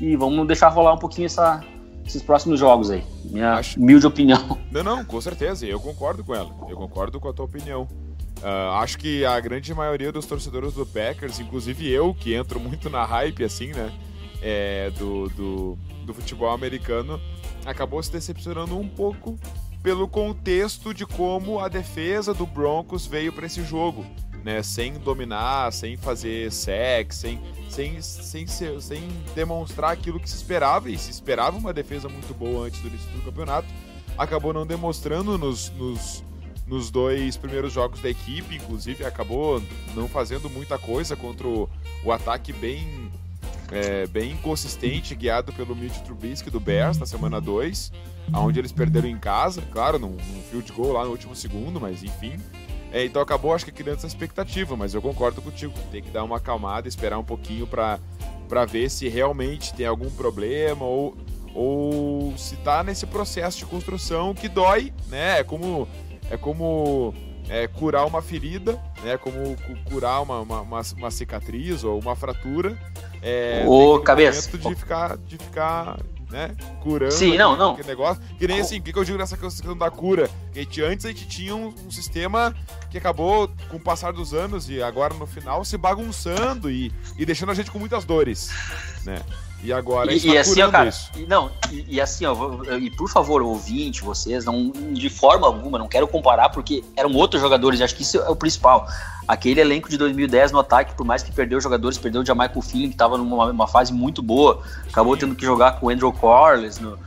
e vamos deixar rolar um pouquinho essa, esses próximos jogos aí. Minha Acho- humilde opinião. Não, não, com certeza. Eu concordo com ela. Eu concordo com a tua opinião. Ah, acho que a grande maioria dos torcedores do Packers, inclusive eu, que entro muito na hype, assim, né? é, do, do, do futebol americano, acabou se decepcionando um pouco pelo contexto de como a defesa do Broncos veio para esse jogo. Né, sem dominar, sem fazer sec, sem, sem, sem, sem demonstrar aquilo que se esperava, e se esperava uma defesa muito boa antes do início do campeonato, acabou não demonstrando nos, nos, nos dois primeiros jogos da equipe, inclusive acabou não fazendo muita coisa contra o, o ataque bem, é, bem inconsistente, guiado pelo Mitch Trubisky do Bears na semana 2, onde eles perderam em casa, claro, num, num field goal lá no último segundo, mas enfim. É, então acabou, acho que criando essa expectativa, mas eu concordo contigo. Tem que dar uma acalmada, esperar um pouquinho para ver se realmente tem algum problema ou, ou se tá nesse processo de construção que dói, né? É como, é como é, curar uma ferida, né? Como curar uma, uma, uma, uma cicatriz ou uma fratura. É, Ô, cabeça. De ficar, de ficar né? Curando. Sim, não, não. negócio. Que nem assim, o que, que eu digo nessa questão da cura? Que a gente, antes a gente tinha um, um, sistema que acabou, com o passar dos anos e agora no final, se bagunçando e, e deixando a gente com muitas dores, né? E agora e, e assim, ó, cara, e, não, e, e, assim, ó, e por favor, ouvinte, vocês, não, de forma alguma, não quero comparar, porque eram outros jogadores, acho que isso é o principal. Aquele elenco de 2010 no ataque, por mais que perdeu jogadores, perdeu o Jamaica Feeling, que estava numa fase muito boa, acabou tendo que jogar com o Andrew Corliss no,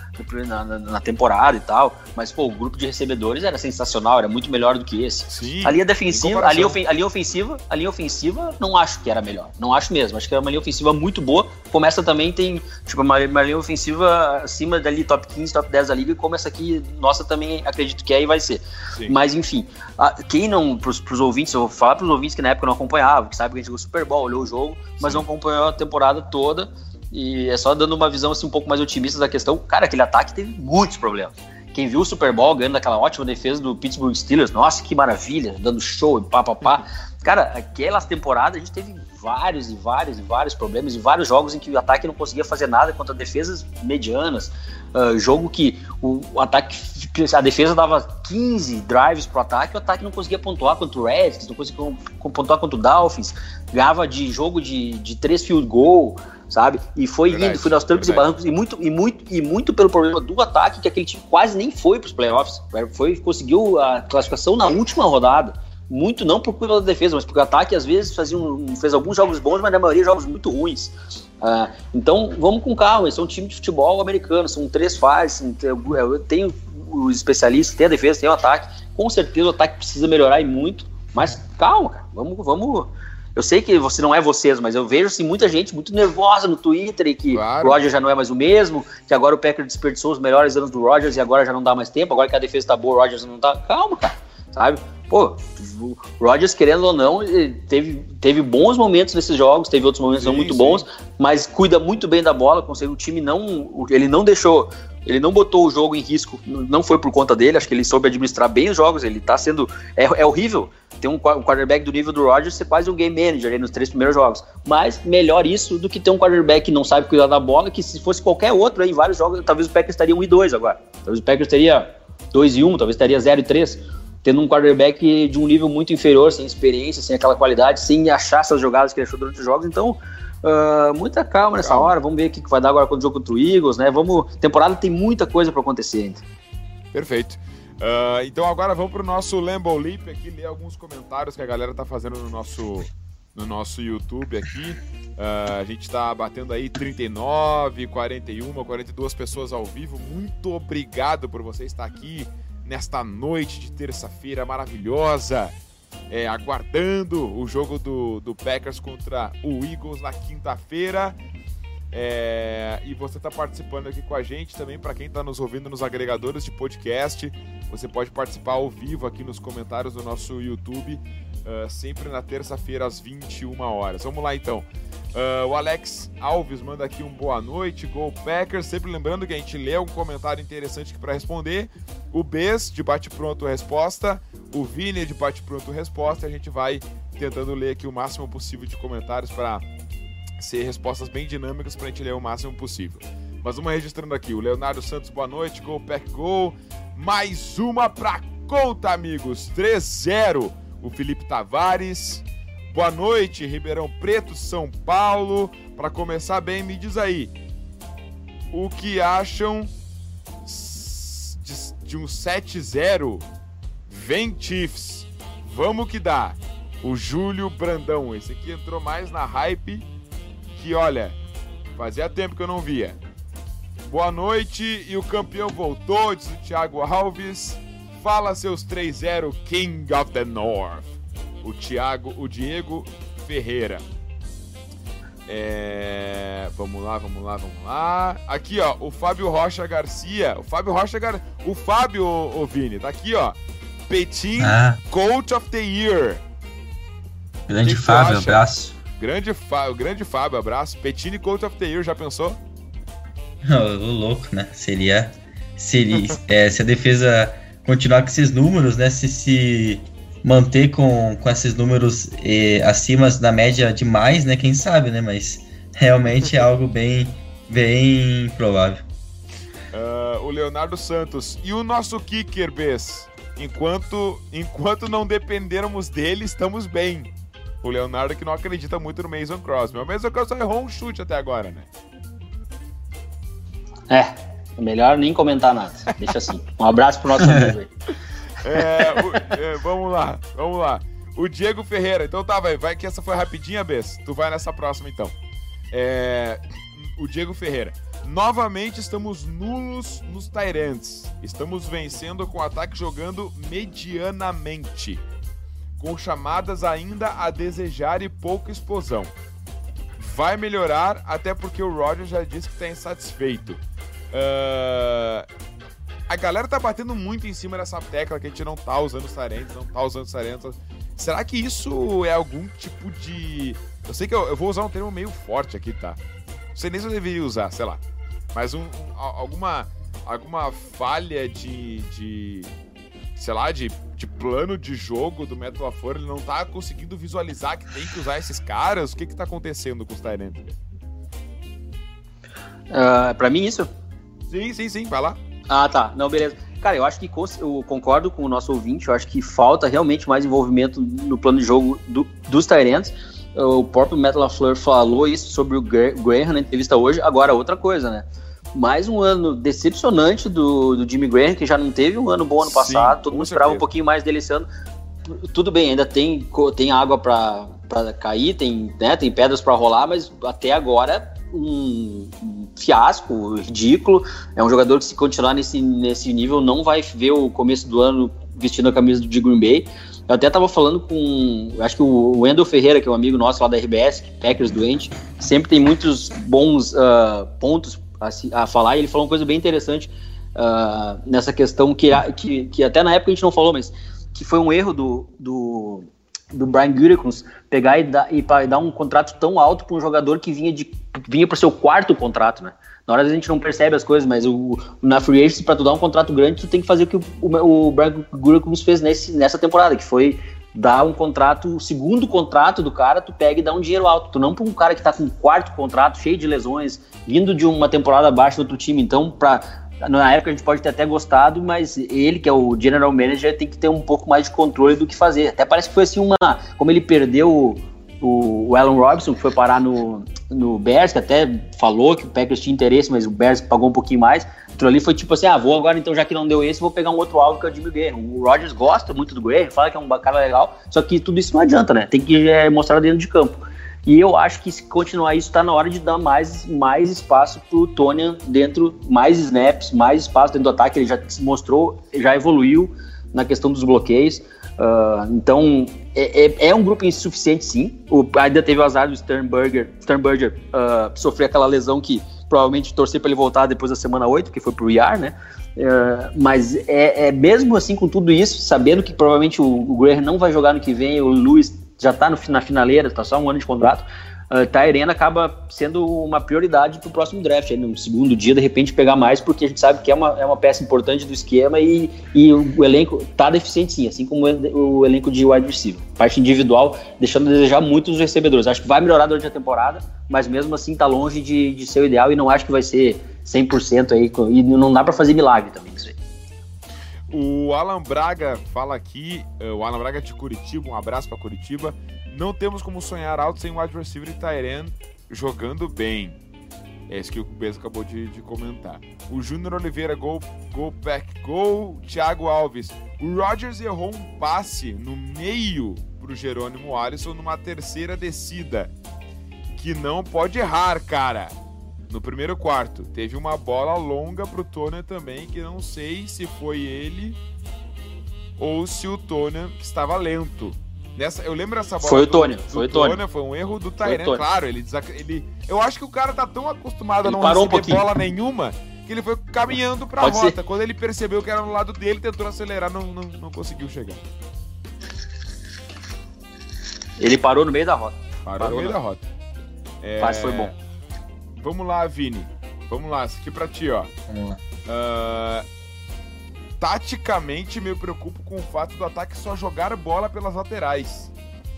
na, na, na, temporada e tal. Mas, pô, o grupo de recebedores era sensacional, era muito melhor do que esse. Sim, a linha defensiva, a linha, a linha ofensiva, a linha ofensiva, não acho que era melhor. Não acho mesmo. Acho que era uma linha ofensiva muito boa. Começa também, tem, tipo, uma, uma linha ofensiva acima dali, top 15, top 10 da liga, e como essa aqui, nossa, também acredito que é e vai ser. Sim. Mas, enfim, a, quem não, pros, pros ouvintes, eu vou falar pros ouvintes que na época não acompanhavam, que sabe que a gente jogou Super Bowl, olhou o jogo, mas Sim. não acompanhou a temporada toda. E é só dando uma visão assim, um pouco mais otimista da questão. Cara, aquele ataque teve muitos problemas. Quem viu o Super Bowl ganhando aquela ótima defesa do Pittsburgh Steelers, nossa, que maravilha, dando show e pá, pá, pá. Cara, aquelas temporadas a gente teve vários e vários e vários problemas e vários jogos em que o ataque não conseguia fazer nada contra defesas medianas. Uh, jogo que o, o, ataque, a defesa dava 15 drives pro ataque, o ataque não conseguia pontuar contra o Redskins, não conseguia pontuar contra o Dolphins, ganhava de jogo de, de três field goal, sabe? E foi verdade, indo, foi aos trancos e barrancos, e muito, e, muito, e muito pelo problema do ataque, que aquele time quase nem foi para os playoffs. Foi, conseguiu a classificação na última rodada. Muito não por culpa da defesa, mas porque o ataque às vezes fazia um, fez alguns jogos bons, mas na maioria jogos muito ruins. Uh, então vamos com calma, eles são um time de futebol americano, são três fases, tem os especialistas, tem a defesa, tem o ataque. Com certeza o ataque precisa melhorar e muito, mas calma, cara, vamos, vamos eu sei que você não é vocês, mas eu vejo assim, muita gente muito nervosa no Twitter e que claro. o Rogers já não é mais o mesmo, que agora o Packers desperdiçou os melhores anos do Rogers e agora já não dá mais tempo, agora que a defesa tá boa, o Rogers não tá. Calma, cara, sabe? Pô, o Rogers, querendo ou não, teve, teve bons momentos nesses jogos, teve outros momentos sim, não muito sim. bons, mas cuida muito bem da bola, consegue o time não. Ele não deixou ele não botou o jogo em risco, não foi por conta dele, acho que ele soube administrar bem os jogos, ele tá sendo. É, é horrível ter um, quarterback do nível do Rodgers ser quase um game manager nos três primeiros jogos. Mas melhor isso do que ter um quarterback que não sabe cuidar da bola, que se fosse qualquer outro aí, vários jogos, talvez o Packers estaria 1 e 2 agora. Talvez o Packers teria 2 e 1, talvez estaria 0 e 3. Tendo um quarterback de um nível muito inferior, sem experiência, sem aquela qualidade, sem achar essas jogadas que ele achou durante os jogos. Então, Uh, muita calma nessa calma. hora, vamos ver o que vai dar agora com o jogo contra o Eagles, né? Vamos, temporada tem muita coisa para acontecer ainda. Perfeito. Uh, então agora vamos para o nosso Lambo Leap aqui, ler alguns comentários que a galera tá fazendo no nosso, no nosso YouTube aqui. Uh, a gente está batendo aí 39, 41, 42 pessoas ao vivo. Muito obrigado por você estar aqui nesta noite de terça-feira maravilhosa é, aguardando o jogo do, do Packers contra o Eagles na quinta-feira. É, e você está participando aqui com a gente também, para quem está nos ouvindo nos agregadores de podcast, você pode participar ao vivo aqui nos comentários do nosso YouTube, uh, sempre na terça-feira às 21 horas. Vamos lá então. Uh, o Alex Alves manda aqui um boa noite, Go Packers. Sempre lembrando que a gente lê um comentário interessante para responder. O Bes de bate pronto resposta, o Vini de bate pronto resposta. A gente vai tentando ler aqui o máximo possível de comentários para ser respostas bem dinâmicas para a gente ler o máximo possível. Mas vamos registrando aqui. O Leonardo Santos, boa noite. Go Pack Go. Mais uma para conta, amigos. 3-0. O Felipe Tavares. Boa noite, Ribeirão Preto, São Paulo. Para começar bem, me diz aí, o que acham de, um 7-0? Vem Chiefs, vamos que dá. O Júlio Brandão, esse aqui entrou mais na hype que, olha, fazia tempo que eu não via. Boa noite e o campeão voltou, diz o Thiago Alves. Fala seus 3-0 King of the North o Thiago, o Diego Ferreira. É... Vamos lá, vamos lá, vamos lá. Aqui, ó, o Fábio Rocha Garcia. O Fábio Rocha Gar... O Fábio, o Vini, tá aqui, ó. Petin ah. Coach of the Year. Grande Fábio, abraço. Grande, Fábio, grande Fábio, abraço. Petini Coach of the Year, já pensou? o louco, né? Seria. seria é, se a defesa continuar com esses números, né? Se se manter com, com esses números eh, acima da média demais, né? Quem sabe, né? Mas realmente é algo bem, bem provável. Uh, o Leonardo Santos. E o nosso kicker, Bess? Enquanto, enquanto não dependermos dele, estamos bem. O Leonardo que não acredita muito no Mason Crosby. O Mason Crosby só errou um chute até agora, né? É, é melhor nem comentar nada. Deixa assim. Um abraço pro nosso amigo aí. É, é, vamos lá, vamos lá. O Diego Ferreira. Então tá, vai, vai que essa foi rapidinha, Bess. Tu vai nessa próxima então. É, o Diego Ferreira. Novamente estamos nulos nos Tyrants. Estamos vencendo com o ataque jogando medianamente. Com chamadas ainda a desejar e pouca explosão. Vai melhorar, até porque o Roger já disse que está insatisfeito. Uh, a galera tá batendo muito em cima dessa tecla que a gente não tá usando Tyrants, não tá usando Tyrants. Será que isso é algum tipo de. Eu sei que eu, eu, vou usar um termo meio forte aqui, tá? Não sei nem se eu deveria usar, sei lá. Mas um, um, alguma, alguma falha de, de. sei lá, de, de plano de jogo do Metal LaFleur, ele não tá conseguindo visualizar que tem que usar esses caras? O que que tá acontecendo com os Tyrants? Uh, pra mim, isso? Sim, sim, sim, vai lá. Ah, tá. Não, beleza. Cara, eu acho que eu concordo com o nosso ouvinte, eu acho que falta realmente mais envolvimento no plano de jogo do, dos Tyrants. O próprio Metal LaFleur falou isso sobre o Graham na entrevista hoje. Agora, outra coisa, né? Mais um ano decepcionante do, do Jimmy Graham, que já não teve um ano bom ano passado. Sim, Todo mundo esperava um pouquinho mais dele esse ano. Tudo bem, ainda tem, tem água para cair, tem, né, tem pedras para rolar, mas até agora um, fiasco, ridículo. É um jogador que, se continuar nesse, nesse nível, não vai ver o começo do ano vestindo a camisa de Green Bay. Eu até estava falando com, acho que o Wendel Ferreira, que é um amigo nosso lá da RBS, Packers doente, sempre tem muitos bons uh, pontos a, a, falar, e ele falou uma coisa bem interessante uh, nessa questão que, que, que até na época a gente não falou, mas que foi um erro do, do do Brian Gutekunst pegar e dar, e dar um contrato tão alto para um jogador que vinha de vinha para o seu quarto contrato, né? Na hora a gente não percebe as coisas, mas o, na free agency para tu dar um contrato grande, tu tem que fazer o que o, o, Brian Gutekunst fez nesse, nessa temporada, que foi dar um contrato, o segundo contrato do cara, tu pega e dá um dinheiro alto. Tu não para um cara que tá com quarto contrato, cheio de lesões, vindo de uma temporada abaixo do outro time. Então, para na época a gente pode ter até gostado, mas ele, que é o general manager, tem que ter um pouco mais de controle do que fazer. Até parece que foi assim uma. Como ele perdeu o, o Alan Robinson, que foi parar no, no Bears, que até falou que o Packers tinha interesse, mas o Bears pagou um pouquinho mais. Aquilo ali foi tipo assim: ah, vou agora então, já que não deu esse, vou pegar um outro alvo que é o Jimmy Guerra. O Rodgers gosta muito do Guerra, fala que é um cara legal, só que tudo isso não adianta, né? Tem que é, mostrar dentro de campo. E eu acho que se continuar isso, está na hora de dar mais, mais espaço para o Tony dentro, mais snaps, mais espaço dentro do ataque. Ele já se mostrou, já evoluiu na questão dos bloqueios. Uh, então, é, é, é, um grupo insuficiente, sim. O, ainda teve o azar do Sternberger, Sternberger uh, sofrer aquela lesão que provavelmente torcer para ele voltar depois da semana 8, que foi pro IAR, né? Uh, mas é, é, mesmo assim, com tudo isso, sabendo que provavelmente o, o Graham não vai jogar no que vem, o Lewis já está na finaleira, está só um ano de contrato, uh, Tairena acaba sendo uma prioridade para o próximo draft. Aí no segundo dia, de repente, pegar mais, porque a gente sabe que é uma, é uma peça importante do esquema e, e o, elenco está deficiente sim, assim como o, elenco de wide receiver. Parte individual, deixando a desejar muito os recebedores. Acho que vai melhorar durante a temporada, mas mesmo assim está longe de, de ser o ideal e não acho que vai ser 100% aí. E não dá para fazer milagre também isso aí. O Alan Braga fala aqui, eh, o Alan Braga de Curitiba, um abraço para Curitiba. Não temos como sonhar alto sem wide receiver e Tyren jogando bem. É isso que o Bez acabou de, de, comentar. O Júnior Oliveira, gol, gol back, gol. Thiago Alves. O Rodgers errou um passe no meio pro Jerônimo Alisson numa terceira descida. Que não pode errar, cara no primeiro quarto. Teve uma bola longa pro Tony também, que não sei se foi ele ou se o que estava lento. Nessa, eu lembro essa bola. Foi o Tony, foi o Tony. Foi um erro do Tyrant, claro. Ele, ele, eu acho que o cara tá tão acostumado ele a não receber um bola nenhuma que ele foi caminhando pra Pode rota. Ser. Quando ele percebeu que era no lado dele, tentou acelerar, não, não, não conseguiu chegar. Ele parou no meio da rota. Parou, parou no meio na... da rota. É... Mas foi bom. Vamos lá, Vini. Vamos lá, isso aqui pra ti, ó. Vamos lá. Uh, taticamente, me preocupo com o fato do ataque só jogar bola pelas laterais.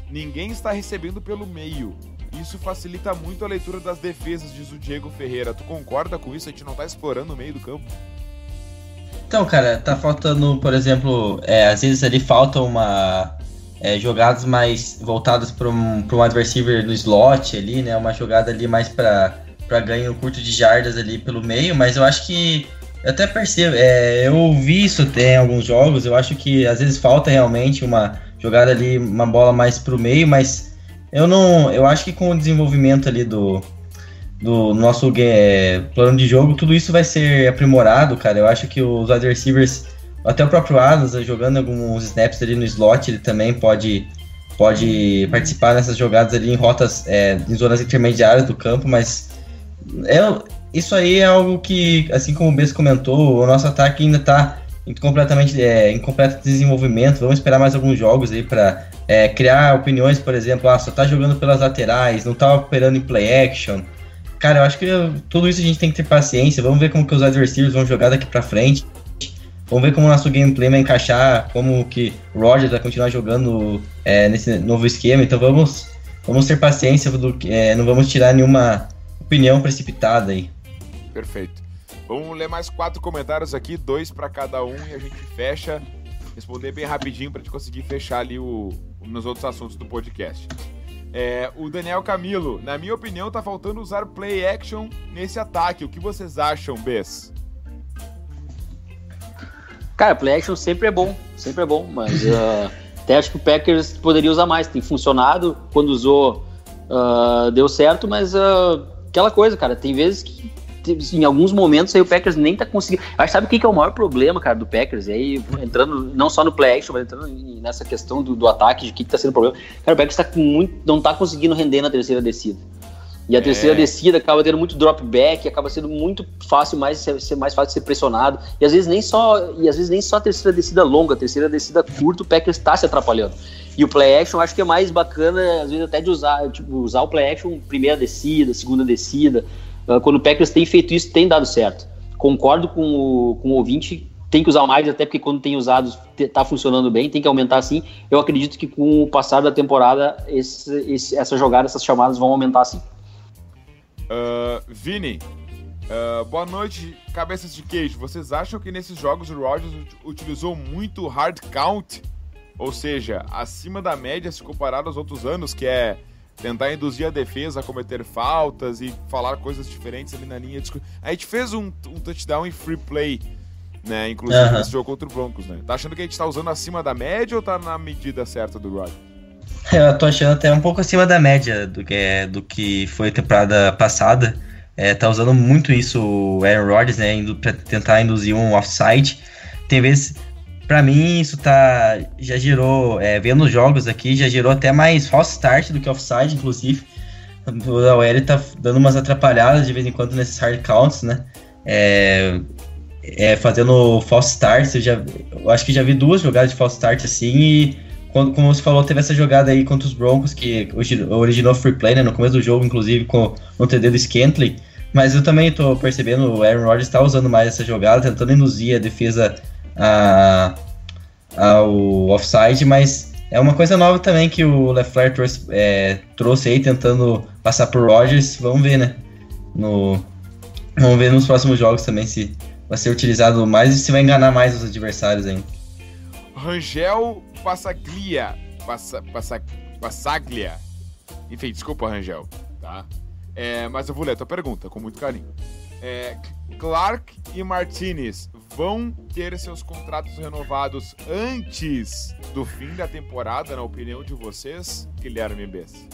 Ninguém está recebendo pelo meio. Isso facilita muito a leitura das defesas, diz o Diego Ferreira. Tu concorda com isso? A gente não está explorando o meio do campo? Então, cara, tá faltando, por exemplo, é, às vezes ali falta uma. É, jogadas mais voltadas para um, um adversário no slot ali, né? Uma jogada ali mais para ganho curto de jardas ali pelo meio, mas eu acho que eu até percebo, é, eu vi isso em alguns jogos, eu acho que às vezes falta realmente uma jogada ali, uma bola mais pro meio, mas eu não. Eu acho que com o desenvolvimento ali do, do nosso é, plano de jogo, tudo isso vai ser aprimorado, cara. Eu acho que os wide receivers, até o próprio Adams, jogando alguns snaps ali no slot, ele também pode, pode participar nessas jogadas ali em rotas, é, em zonas intermediárias do campo, mas eu, isso aí é algo que, assim como o Bess comentou, o nosso ataque ainda está completamente é, em completo desenvolvimento. Vamos esperar mais alguns jogos aí para é, criar opiniões, por exemplo, ah, só tá jogando pelas laterais, não tá operando em play action. Cara, eu acho que tudo isso a gente tem que ter paciência. Vamos ver como que os adversários vão jogar daqui para frente. Vamos ver como o nosso gameplay vai encaixar, como que o Rogers vai continuar jogando é, nesse novo esquema. Então vamos, vamos ter paciência, do, é, não vamos tirar nenhuma opinião precipitada aí. Perfeito. Vamos ler mais quatro comentários aqui, dois para cada um e a gente fecha. Responder bem rapidinho para gente conseguir fechar ali o, nos outros assuntos do podcast. É, o Daniel Camilo, na minha opinião, tá faltando usar play action nesse ataque. O que vocês acham, Bess? Cara, play action sempre é bom, sempre é bom, mas uh, até acho que o Packers poderia usar mais. Tem funcionado, quando usou, uh, deu certo, mas uh, aquela coisa, cara, tem vezes que em alguns momentos aí o Packers nem tá conseguindo. Acho sabe o que, que é o maior problema, cara, do Packers? E aí, entrando não só no play action, mas entrando nessa questão do, do ataque, de que, que tá sendo o problema. Cara, o Packers tá muito, não tá conseguindo render na terceira descida. E a terceira é. descida acaba tendo muito drop back, acaba sendo muito fácil, mais ser mais fácil de ser pressionado. E às vezes nem só, e às vezes nem só a terceira descida longa, a terceira descida curta, o Packers está se atrapalhando. E o play action acho que é mais bacana, às vezes até de usar, tipo, usar o play action primeira descida, segunda descida. Uh, quando o Packers tem feito isso, tem dado certo. Concordo com o, com o ouvinte, tem que usar mais, até porque quando tem usado, está funcionando bem, tem que aumentar sim. Eu acredito que com o passar da temporada, esse, esse, essa jogada, essas chamadas vão aumentar sim. Uh, Vini, uh, boa noite, cabeças de queijo. Vocês acham que nesses jogos o Rodgers utilizou muito hard count? Ou seja, acima da média se comparado aos outros anos, que é tentar induzir a defesa a cometer faltas e falar coisas diferentes ali na linha de... A gente fez um, um touchdown em free play, né? Inclusive uhum. nesse jogo contra o Broncos, né? Tá achando que a gente tá usando acima da média ou tá na medida certa do Rod? Eu tô achando até um pouco acima da média do que, é, do que foi a temporada passada. É, tá usando muito isso o Aaron Rodgers, né? Indo pra tentar induzir um offside. Tem vezes para mim isso tá já gerou, é, vendo os jogos aqui, já gerou até mais false start do que offside, inclusive. O OL tá dando umas atrapalhadas de vez em quando nesses hard counts, né? É, é, fazendo false start, eu, já, eu acho que já vi duas jogadas de false start assim e quando, como você falou, teve essa jogada aí contra os Broncos que originou free play, né, no começo do jogo, inclusive com no TD do Scantley, mas eu também tô percebendo o Aaron Rodgers está usando mais essa jogada, tentando induzir a defesa a, ao offside, mas é uma coisa nova também que o Lefleur trouxe, é, trouxe aí, tentando passar por Rodgers. Vamos ver, né? No, vamos ver nos próximos jogos também se vai ser utilizado mais e se vai enganar mais os adversários aí. Rangel Passaglia. Passa, passa, Passaglia. Enfim, desculpa, Rangel. Tá? É, mas eu vou ler a tua pergunta com muito carinho. É, Clark e Martinez vão ter seus contratos renovados antes do fim da temporada, na opinião de vocês, Guilherme Bess?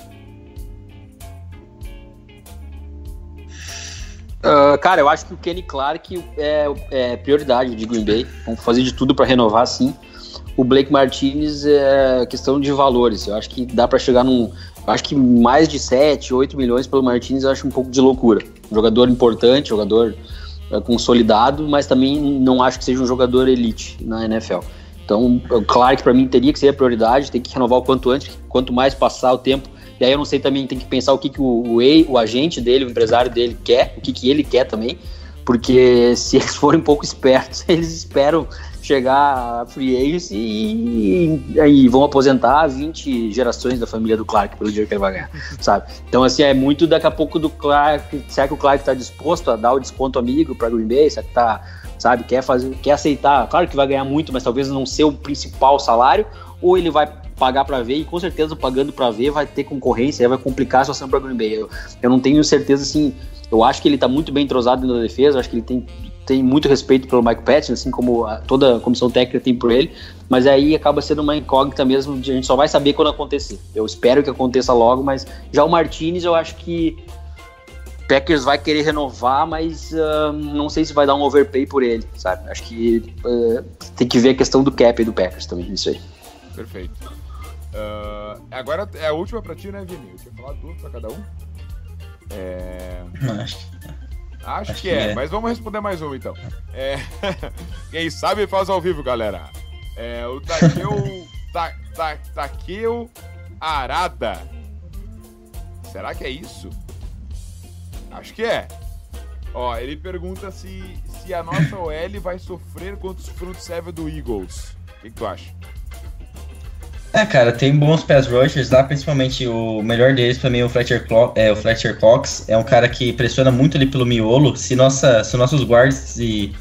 Uh, cara, eu acho que o Kenny Clark é, é prioridade de Green Bay. Vamos fazer de tudo para renovar, sim. O Blake Martinez é questão de valores. Eu acho que dá para chegar num. Acho que mais de 7, 8 milhões pelo Martinez eu acho um pouco de loucura. Um jogador importante, jogador é, consolidado, mas também não acho que seja um jogador elite na NFL. Então, claro que para mim teria que ser a prioridade, tem que renovar o quanto antes, quanto mais passar o tempo. E aí eu não sei também, tem que pensar o que, que o, o, o agente dele, o empresário dele quer, o que, que ele quer também, porque se eles forem um pouco espertos, eles esperam chegar a free agency e, aí vão aposentar 20 gerações da família do Clark pelo dinheiro que ele vai ganhar, sabe? Então, assim, é muito daqui a pouco do Clark. Será que o Clark tá disposto a dar o desconto amigo para Green Bay? Será que tá, sabe, quer fazer, quer aceitar? Claro que vai ganhar muito, mas talvez não ser o principal salário, ou ele vai pagar para ver e com certeza pagando para ver vai ter concorrência, vai complicar a situação para Green Bay. Eu, eu não tenho certeza assim, eu acho que ele tá muito bem entrosado na defesa, acho que ele tem tem muito respeito pelo Mike Patton, assim como a, toda a comissão técnica tem por ele, mas aí acaba sendo uma incógnita mesmo, de, a gente só vai saber quando acontecer. Eu espero que aconteça logo, mas já o Martinez eu acho que Packers vai querer renovar, mas uh, não sei se vai dar um overpay por ele, sabe? Acho que uh, tem que ver a questão do cap do Packers também, isso aí. Perfeito. Uh, agora é a última pra ti, né, Vini? Eu tinha falado duas pra cada um. É... Acho Acho, que, que é, é, mas vamos responder mais uma então. É... Quem sabe faz ao vivo, galera. É, o Takeo, ta, ta, Takeo Arada. Será que é isso? Acho que é. Ó, ele pergunta se, se a nossa OL vai sofrer contra os front seven do Eagles. O que, que tu acha? É, cara, tem bons pass rushers lá, principalmente o melhor deles para mim é o Fletcher, Clo é, o Fletcher Cox. É um cara que pressiona muito ali pelo miolo. Se, nossa, se nossos guards e,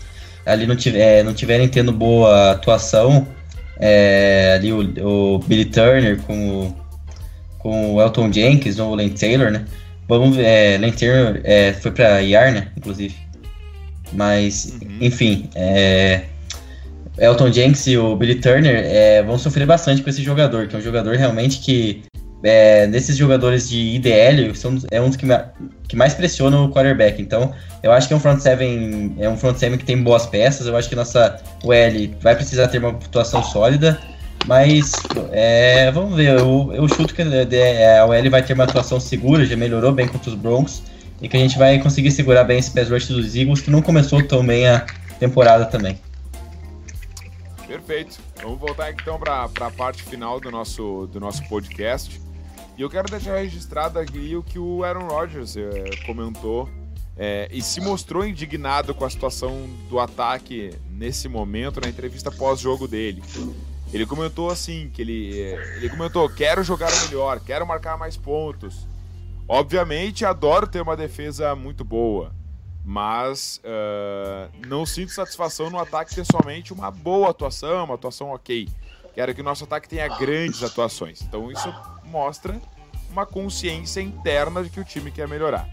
ali não, tiver, não tiverem tendo boa atuação, é, ali o, o, Billy Turner com o, com o Elton Jenkins ou o Lane Taylor, né? Vamos ver, é, Lane Taylor é, foi pra IAR, né? Inclusive. Mas, uhum. enfim, é Elton Jenks e o Billy Turner é, vão sofrer bastante com esse jogador, que é um jogador realmente que, é, desses jogadores de IDL, são, é um dos que, que mais pressiona o quarterback. Então, eu acho que é um front seven, é um front seven que tem boas peças. Eu acho que nossa OL vai precisar ter uma pontuação sólida. Mas é, vamos ver, eu, eu chuto que a OL vai ter uma atuação segura, já melhorou bem contra os Broncos, e que a gente vai conseguir segurar bem esse pass rush dos Eagles, que não começou tão bem a temporada também. Perfeito. Vamos voltar então para a parte final do nosso, do nosso podcast. E eu quero deixar registrado aqui o que o Aaron Rodgers é, comentou é, e se mostrou indignado com a situação do ataque nesse momento na entrevista pós-jogo dele. Ele comentou assim, que ele, eh, ele comentou, quero jogar melhor, quero marcar mais pontos. Obviamente, adoro ter uma defesa muito boa mas uh, não sinto satisfação no ataque ter somente uma boa atuação, uma atuação ok. Quero que o nosso ataque tenha grandes atuações. Então isso mostra uma consciência interna de que o time quer melhorar.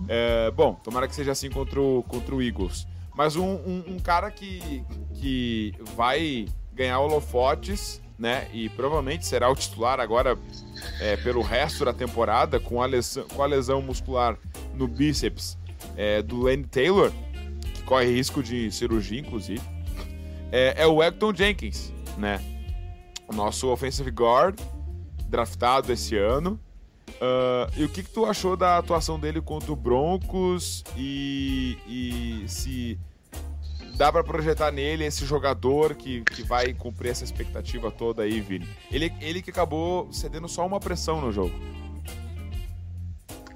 Uh, bom, tomara que seja assim contra o, contra o Eagles. Mas um, um, um cara que, que vai ganhar holofotes, né? E provavelmente será o titular agora é, pelo resto da temporada, com a lesão, com a lesão muscular no bíceps é, do Lane Taylor, que corre risco de cirurgia, inclusive, é, é o Elton Jenkins, né? O nosso offensive guard, draftado esse ano. Uh, e o que, que tu achou da atuação dele contra o Broncos e, e se dá para projetar nele esse jogador que, que vai cumprir essa expectativa toda aí, Vini? Ele, ele que acabou cedendo só uma pressão no jogo.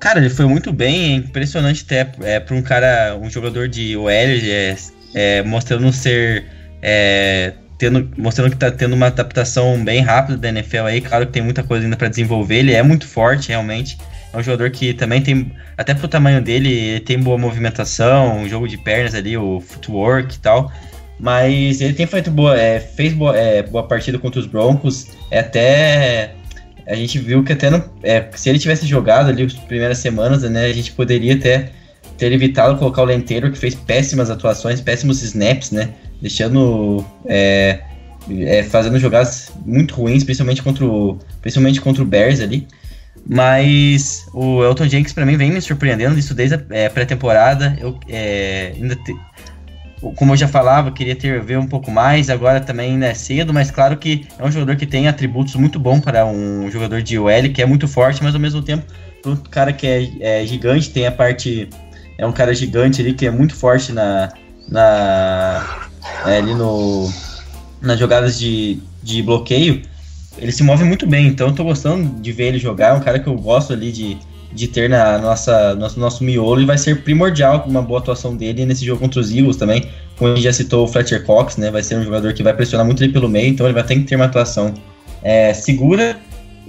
Cara, ele foi muito bem, é impressionante até é, para um cara, um jogador de OL, é, é, mostrando ser. É, tendo, mostrando que está tendo uma adaptação bem rápida da NFL aí. Claro que tem muita coisa ainda para desenvolver. Ele é muito forte, realmente. É um jogador que também tem, até pro tamanho dele, tem boa movimentação, um jogo de pernas ali, o footwork e tal. Mas ele tem feito boa, é, fez boa, é, boa partida contra os Broncos. É até a gente viu que até não, é, se ele tivesse jogado ali as primeiras semanas, né, a gente poderia até ter evitado colocar o Lenteiro, que fez péssimas atuações, péssimos snaps, né, deixando, é, é, fazendo jogadas muito ruins, principalmente contra o, principalmente contra o Bears ali. Mas o Elton Jenkins para mim vem me surpreendendo isso desde a é, pré-temporada. Eu é, ainda te, como eu já falava, queria ter ver um pouco mais, agora também é cedo, mas claro que é um jogador que tem atributos muito bons para um jogador de OL, que é muito forte, mas ao mesmo tempo, um cara que é, é gigante, tem a parte é um cara gigante ali que é muito forte na, na é, ali no nas jogadas de, de bloqueio. Ele se move muito bem, então eu tô gostando de ver ele jogar. É um cara que eu gosto ali de, de ter na nossa nosso, nosso miolo e vai ser primordial uma boa atuação dele nesse jogo contra os Eagles também. Como a gente já citou o Fletcher Cox, né? Vai ser um jogador que vai pressionar muito ele pelo meio, então ele vai ter que ter uma atuação é, segura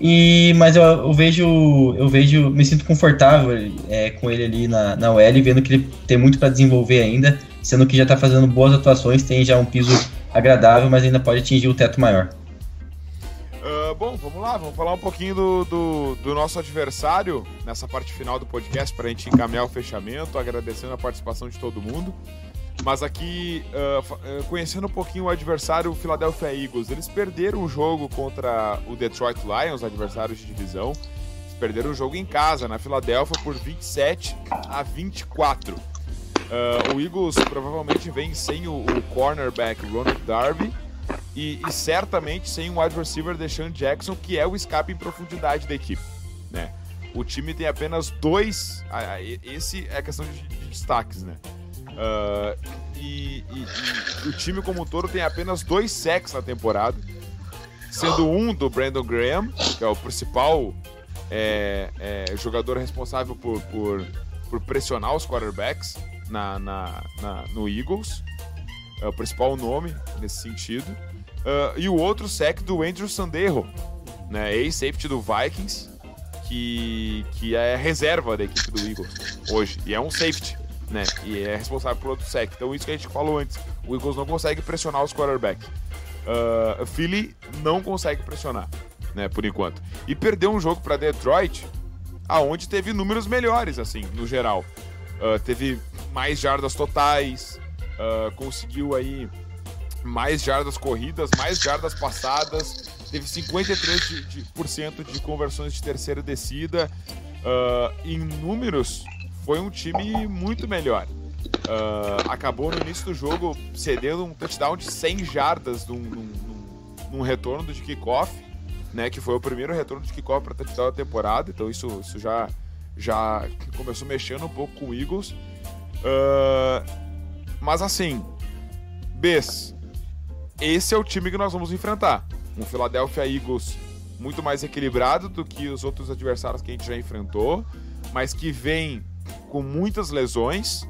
e, mas eu, eu, vejo, eu vejo, me sinto confortável é, com ele ali na, na OL, vendo que ele tem muito para desenvolver ainda, sendo que já está fazendo boas atuações, tem já um piso agradável, mas ainda pode atingir o teto maior. Uh, bom, vamos lá, vamos falar um pouquinho do, do, do nosso adversário nessa parte final do podcast para a gente encaminhar o fechamento, agradecendo a participação de todo mundo. Mas aqui, uh, conhecendo um pouquinho o adversário, o Philadelphia Eagles, eles perderam o jogo contra o Detroit Lions, adversários de divisão. Eles perderam o jogo em casa, na Filadélfia, por 27 a 24. Uh, o Eagles provavelmente vem sem o, o cornerback Ronald Darby e, e, certamente sem o wide receiver Deshaun Jackson, que é o escape em profundidade da equipe. Né? O time tem apenas dois. Esse é a questão de, de destaques, né? Uh, e, e, e, o time como um todo tem apenas dois sacks na temporada, sendo um do Brandon Graham, que é o principal é, é, jogador responsável por, por, por, pressionar os quarterbacks na, na, na, no Eagles, é o principal nome nesse sentido, uh, e o outro sack do Andrew Sandero, né, ex-safety do Vikings, que, que é reserva da equipe do Eagles hoje, e é um safety né? E é responsável por outro sec. Então, isso que a gente falou antes: o Eagles não consegue pressionar os quarterbacks. Uh, Philly não consegue pressionar, né? Por enquanto. E perdeu um jogo para Detroit, aonde teve números melhores, assim, no geral. Uh, teve mais jardas totais, uh, conseguiu aí mais jardas corridas, mais jardas passadas, teve 53% de, de, por cento de conversões de terceira descida. Uh, em números, foi um time muito melhor. Uh, acabou no início do jogo cedendo um touchdown de 100 jardas num, num, num retorno de kickoff, né, que foi o primeiro retorno de kickoff para touchdown da temporada, então isso, isso já, já começou mexendo um pouco com o Eagles. Uh, mas assim, Bs, esse é o time que nós vamos enfrentar. Um Philadelphia Eagles muito mais equilibrado do que os outros adversários que a gente já enfrentou, mas que vem com muitas lesões,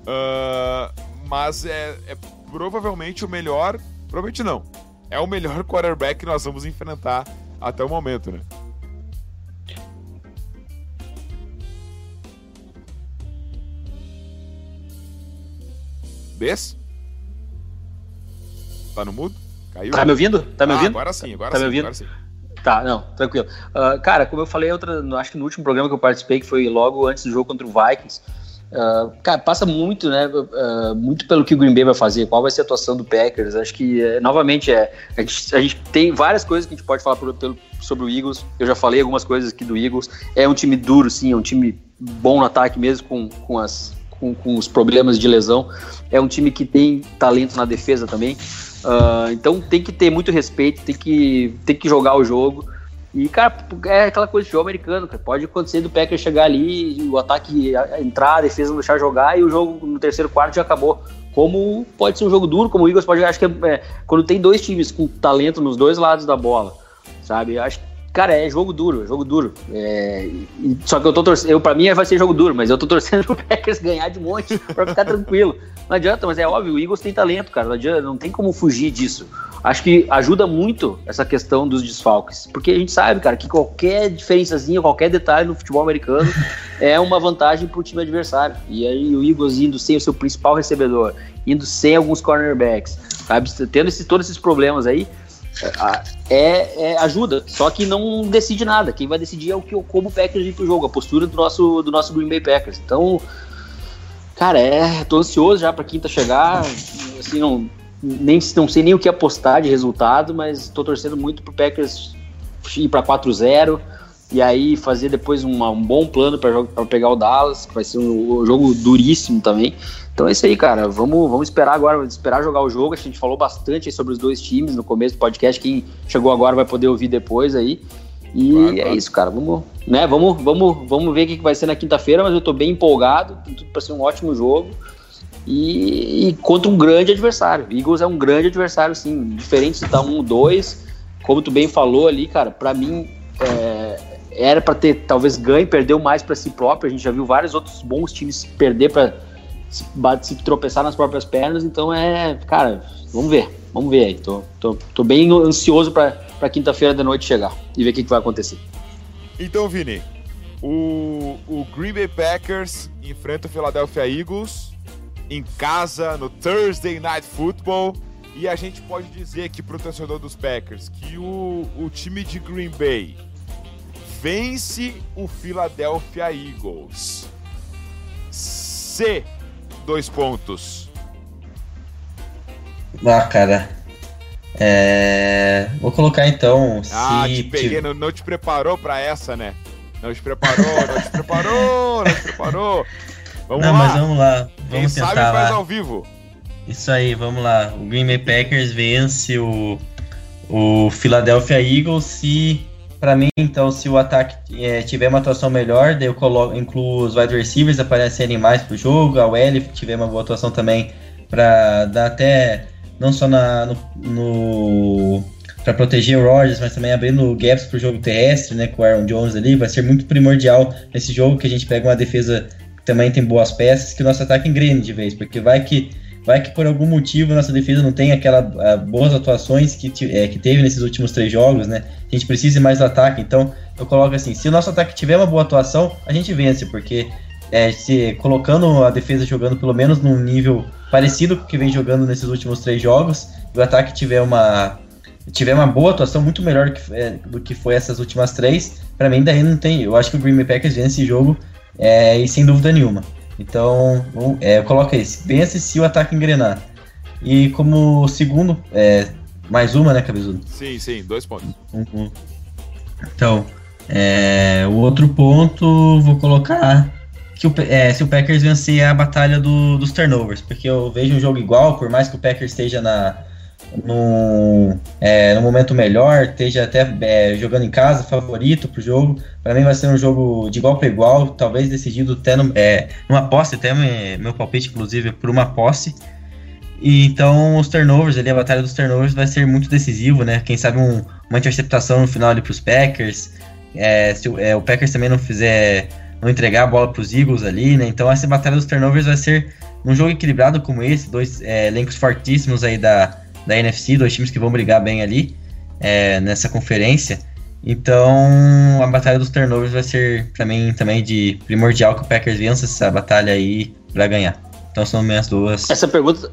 uh, mas é, é, provavelmente o melhor. Provavelmente não. É o melhor quarterback que nós vamos enfrentar até o momento, né? Bess? Tá no mudo? Caiu? Tá me ouvindo? Tá me ah, ouvindo? Agora sim, agora tá sim, me ouvindo? agora sim. Tá, não, tranquilo. Uh, cara, como eu falei, outra, acho que no último programa que eu participei, que foi logo antes do jogo contra o Vikings, uh, cara, passa muito, né? Uh, muito pelo que o Green Bay vai fazer, qual vai ser a atuação do Packers. Acho que, é, novamente, é, a gente, a, gente, tem várias coisas que a gente pode falar por, pelo, sobre o Eagles. Eu já falei algumas coisas aqui do Eagles. É um time duro, sim, é um time bom no ataque, mesmo com, com as com, com, os problemas de lesão. É um time que tem talento na defesa também. Uh, então tem que ter muito respeito, tem que, tem que jogar o jogo. E, cara, é aquela coisa de jogo americano, cara. Pode acontecer do Packers chegar ali, o ataque entrar, a defesa não deixar jogar e o jogo no terceiro quarto já acabou. Como pode ser um jogo duro, como o Eagles pode. Acho que é, é, quando tem dois times com talento nos dois lados da bola, sabe? Acho que Cara, é jogo duro, jogo duro. É, e, só que eu tô torcendo, eu, pra mim vai ser jogo duro, mas eu tô torcendo pro Packers ganhar de monte pra ficar tranquilo. Não adianta, mas é óbvio, o Eagles tem talento, cara. Não, adianta, não tem como fugir disso. Acho que ajuda muito essa questão dos desfalques. Porque a gente sabe, cara, que qualquer diferençazinha, qualquer detalhe no futebol americano é uma vantagem pro time adversário. E aí o Eagles indo sem o seu principal recebedor, indo sem alguns cornerbacks, sabe? Tendo esse, todos esses problemas aí, é, é, ajuda, só que não decide nada. Quem vai decidir é o que como o Packers ir pro jogo, a postura do nosso, do nosso Green Bay Packers. Então, cara, é, tô ansioso já para quinta chegar. Assim, não, nem, não sei nem o que apostar de resultado, mas tô torcendo muito pro Packers ir para 4-0 e aí fazer depois uma, um bom plano para pegar o Dallas, que vai ser um, um jogo duríssimo também. Então é isso aí, cara. Vamos, vamos esperar agora, esperar jogar o jogo. A gente falou bastante sobre os dois times no começo do podcast. Quem chegou agora vai poder ouvir depois aí. E claro, é claro. isso, cara. Vamos, né? Vamos, vamos, vamos ver o que vai ser na quinta-feira, mas eu tô bem empolgado. Tem tudo para ser um ótimo jogo. E, e, contra um grande adversário. Eagles é um grande adversário, sim. Diferente de estar um, dois. Como tu bem falou ali, cara, para mim é, era para ter talvez ganho, perdeu mais para si próprio. A gente já viu vários outros bons times perder para se, se, tropeçar nas próprias pernas. Então é, cara, vamos ver, vamos ver aí. Tô, tô, tô bem ansioso para quinta-feira da noite chegar e ver o que, que vai acontecer. Então, Vini, o, o Green Bay Packers enfrenta o Philadelphia Eagles em casa no Thursday Night Football. E a gente pode dizer aqui pro torcedor dos Packers que o, o time de Green Bay vence o Philadelphia Eagles. C, dois pontos. Ah, cara. É... Vou colocar então. Ah, se... te peguei, não, não te preparou para essa, né? Não te preparou, não te preparou, não te preparou. Vamos não, lá. mas vamos lá. Vamos Quem tentar sabe faz lá. ao vivo. Isso aí, vamos lá. O Green Bay Packers vence o, o Philadelphia Eagles se para mim, então, se o ataque é, tiver uma atuação melhor, daí eu coloco, incluo os wide receivers aparecerem mais pro jogo, a OL tiver uma boa atuação também para dar até não só na, no, no para proteger o Rodgers, mas também abrindo gaps pro jogo terrestre, né, com o Aaron Jones ali, vai ser muito primordial nesse jogo que a gente pega uma defesa que também tem boas peças, que o nosso ataque engrene de vez, porque vai que vai que por algum motivo nossa defesa não tem aquelas boas atuações que, é, que teve nesses últimos três jogos, né? A gente precisa mais do ataque, então eu coloco assim, se o nosso ataque tiver uma boa atuação, a gente vence, porque é, se colocando a defesa jogando pelo menos num nível parecido com o que vem jogando nesses últimos três jogos, e o ataque tiver uma tiver uma boa atuação muito melhor do que, é, do que foi essas últimas três, para mim daí não tem, eu acho que o Green Bay Packers vence esse jogo é, e sem dúvida nenhuma. Então, é, coloca esse. Vence se o ataque engrenar. E como segundo, é, mais uma, né, Cabezudo? Sim, sim, dois pontos. Uhum. Então, é, o outro ponto, vou colocar que o, é, se o Packers vencer a batalha do, dos turnovers, porque eu vejo um jogo igual, por mais que o Packers esteja na, no, é, momento melhor, esteja até é, jogando em casa, favorito pro jogo. Para mim vai ser um jogo de igual para igual, talvez decidido até no, é, numa posse, até meu palpite, inclusive, por uma posse. E então os turnovers ali, a batalha dos turnovers vai ser muito decisivo, né? Quem sabe um, uma interceptação no final ali pros Packers. É, se o, é, o Packers também não fizer, não entregar a bola pros Eagles ali, né? Então essa batalha dos turnovers vai ser um jogo equilibrado como esse, dois é, elencos fortíssimos aí da, da NFC, dois times que vão brigar bem ali é, nessa conferência. Então, a batalha dos turnovers vai ser, para mim, também de primordial que o Packers vença essa batalha aí para ganhar. Então, são minhas duas. Essa pergunta.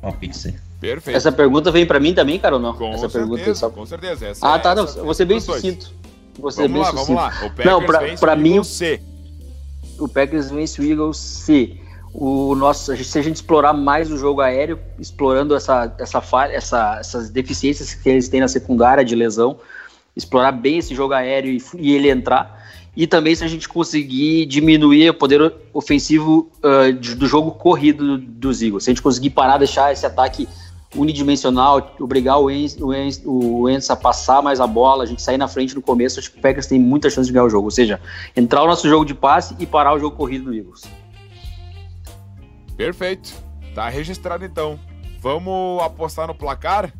Palpites Perfeito. Essa pergunta vem para mim também, cara, ou não? Com essa certeza, pergunta só... com certeza. Essa ah, tá, é, não. Você bem sucinto. Você vamos bem lá, sucinto. vamos lá. O Packers não, pra, vence pra o mim, C. O Packers vence o Eagles C o nosso, se a gente explorar mais o jogo aéreo, explorando essa, essa falha, essa, essas deficiências que eles têm na secundária de lesão, explorar bem esse jogo aéreo e, e ele entrar. E também se a gente conseguir diminuir o poder ofensivo uh, do jogo corrido dos Eagles. Se a gente conseguir parar, deixar esse ataque unidimensional, obrigar o Enz, o, Enz, o Enz a passar mais a bola, a gente sair na frente no começo, acho que o Packers tem muita chance de ganhar o jogo. Ou seja, entrar o nosso jogo de passe e parar o jogo corrido do Eagles. Perfeito. Tá registrado então. Vamos apostar no placar?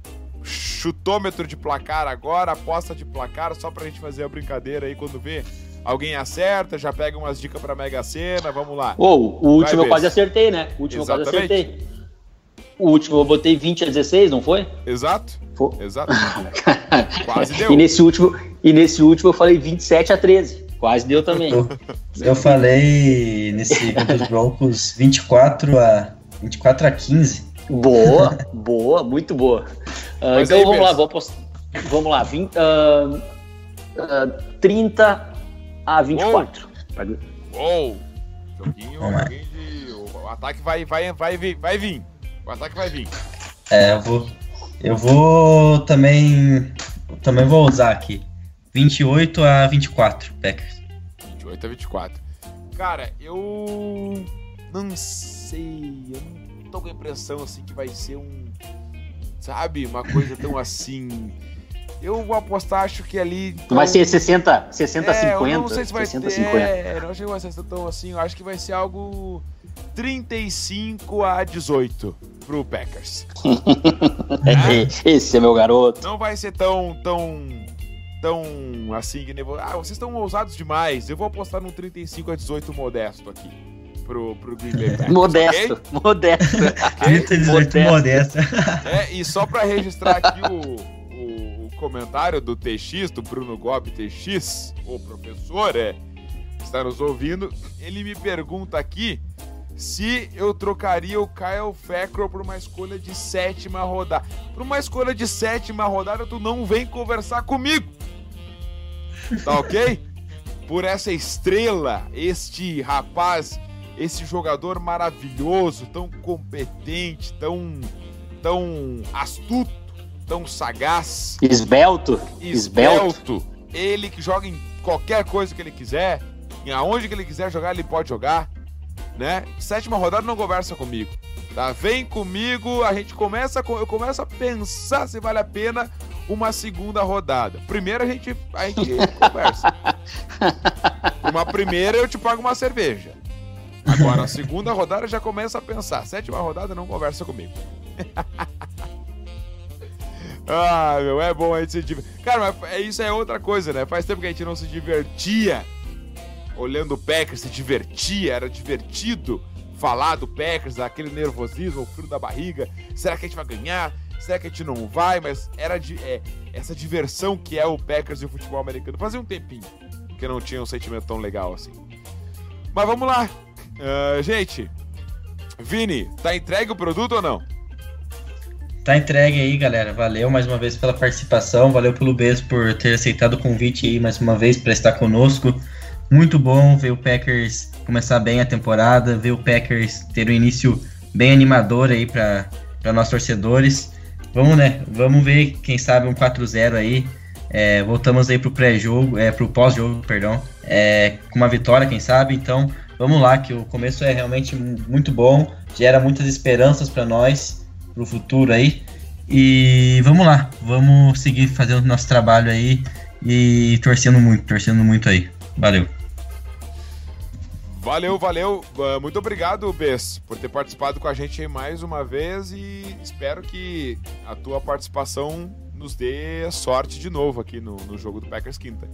Chutômetro de placar agora, aposta de placar, só pra gente fazer a brincadeira aí quando vê. Alguém acerta, já pega umas dicas pra Mega Sena, vamos lá. Ou, oh, o último eu quase acertei, né? O último Exatamente. eu quase acertei. O último eu botei 20 a 16, não foi? Exato. Foi. Exato. quase deu. E nesse, último, e nesse último eu falei 27 a 13. Quase deu também. Eu, eu falei nesse contra os Broncos 24 a 24 a 15. Boa, boa, muito boa. Uh, então vamos lá, vamos, vamos lá. 20, uh, uh, 30 a 24. Uou! Joguinho, joguinho de. O ataque vai, vai, vai, vai, vai vir. O ataque vai vir. É, eu vou. Eu vou também. Também vou usar aqui. 28 a 24, Packers. 28 a 24. Cara, eu não sei, eu não tô com a impressão assim que vai ser um, sabe, uma coisa tão assim. Eu vou apostar, acho que ali. Então, vai ser 60, 60 é, 50? Eu não sei se vai 60, ter. 50. É, não sei se vai ser tão assim. Eu acho que vai ser algo 35 a 18 pro Packers. Esse é meu garoto. Não vai ser tão. tão. Tão assim que nem. Ah, vocês estão ousados demais. Eu vou apostar num 35 a 18 modesto aqui. Pro, pro Green Bay Packers, Modesto, okay? modesto. 30 18 modesto. É, e só pra registrar aqui o, o, o comentário do TX, do Bruno Gobi TX, o professor, é, que está nos ouvindo, ele me pergunta aqui se eu trocaria o Kyle Fackrell por uma escolha de sétima rodada. Por uma escolha de sétima rodada, tu não vem conversar comigo. Tá ok? Por essa estrela, este rapaz, esse jogador maravilhoso, tão competente, tão, tão astuto, tão sagaz, Esbelto. esbelto. Ele que joga em qualquer coisa que ele quiser, em aonde que ele quiser jogar, ele pode jogar, né? Sétima rodada não conversa comigo, tá? Vem comigo, a gente começa, eu começo a pensar se vale a pena uma segunda rodada. Primeiro a gente, a gente conversa. Uma primeira eu te pago uma cerveja. Agora a segunda rodada já começa a pensar. Sétima rodada não conversa comigo. Ah, meu, é bom a gente se divertir. Cara, mas é- isso é outra coisa, né? Faz tempo que a gente não se divertia olhando o Packers, se divertia, era divertido falar do Packers, aquele nervosismo, o frio da barriga. Será que a gente vai ganhar? Será que a gente não vai? Mas era de, é, essa diversão que é o Packers e o futebol americano. Fazia um tempinho que não tinha um sentimento tão legal assim. Mas vamos lá. Ah, gente, Vini, tá entregue o produto ou não? Tá entregue aí, galera. Valeu mais uma vez pela participação. Valeu pelo Bez por ter aceitado o convite aí mais uma vez para estar conosco. Muito bom ver o Packers começar bem a temporada, ver o Packers ter um início bem animador aí para nós torcedores. Vamos, né? Vamos ver, quem sabe, um 4-0 aí. É, voltamos aí pro pré-jogo, é, pro pós-jogo, perdão, é, com uma vitória, quem sabe. Então, vamos lá, que o começo é realmente mu- muito bom, gera muitas esperanças para nós, pro futuro aí. E vamos lá, vamos seguir fazendo nosso trabalho aí e torcendo muito, torcendo muito aí. Valeu. Valeu, valeu. Uh, Muito obrigado, Bess, por ter participado com a gente mais uma vez e espero que a tua participação nos dê sorte de novo aqui no, no jogo do Packers quinta.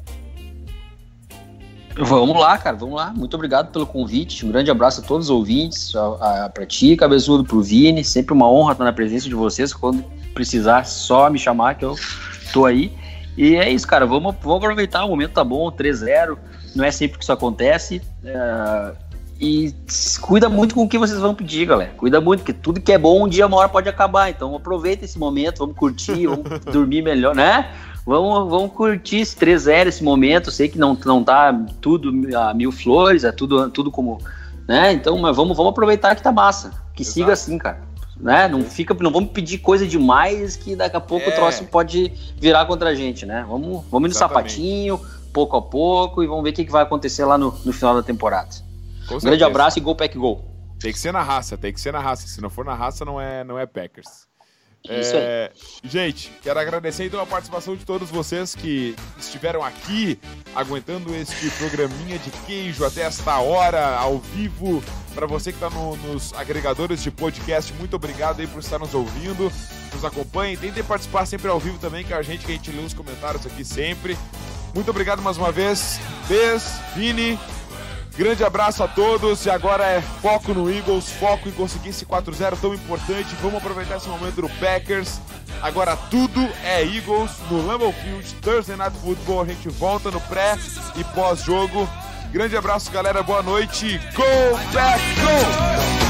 Vamos lá, cara, vamos lá. Muito obrigado pelo convite. Um grande abraço a todos os ouvintes, a, a, pra ti, Cabezudo, pro Vini. Sempre uma honra estar na presença de vocês. Quando precisar, só me chamar que eu tô aí. E é isso, cara. Vamos, vamos aproveitar. O momento tá bom, 3-0. Não é sempre que isso acontece. É, e cuida muito com o que vocês vão pedir, galera. Cuida muito, porque tudo que é bom um dia, uma hora pode acabar. Então aproveita esse momento, vamos curtir, vamos dormir melhor, né? Vamos, vamos curtir esse 3-0, esse momento. Sei que não, não tá tudo a mil flores, é tudo, tudo como. Né? Então, mas vamos, vamos aproveitar que tá massa. Que Exato. siga assim, cara. Né? Não, fica, não vamos pedir coisa demais que daqui a pouco É. o troço pode virar contra a gente, né? Vamos, vamos ir no Exatamente. sapatinho, pouco a pouco, e vamos ver o que, que vai acontecer lá no, no final da temporada. Um grande abraço e gol pack gol. Tem que ser na raça, tem que ser na raça. Se não for na raça, não é, não é Packers. Isso É, Gente, quero agradecer então a participação de todos vocês que estiveram aqui aguentando este programinha de queijo até esta hora, ao vivo. Para você que está nos agregadores de podcast, muito obrigado aí por estar nos ouvindo. Nos acompanhem, tentem participar sempre ao vivo também com a gente, que a gente lê os comentários aqui sempre. Muito obrigado mais uma vez. Bez, Vini, grande abraço a todos. E agora é foco no Eagles, foco em conseguir esse 4-0 tão importante. Vamos aproveitar esse momento do Packers. Agora tudo é Eagles no Lambeau Field, Thursday Night Football. A gente volta no pré e pós-jogo. Grande abraço, galera. Boa noite. Go back, go!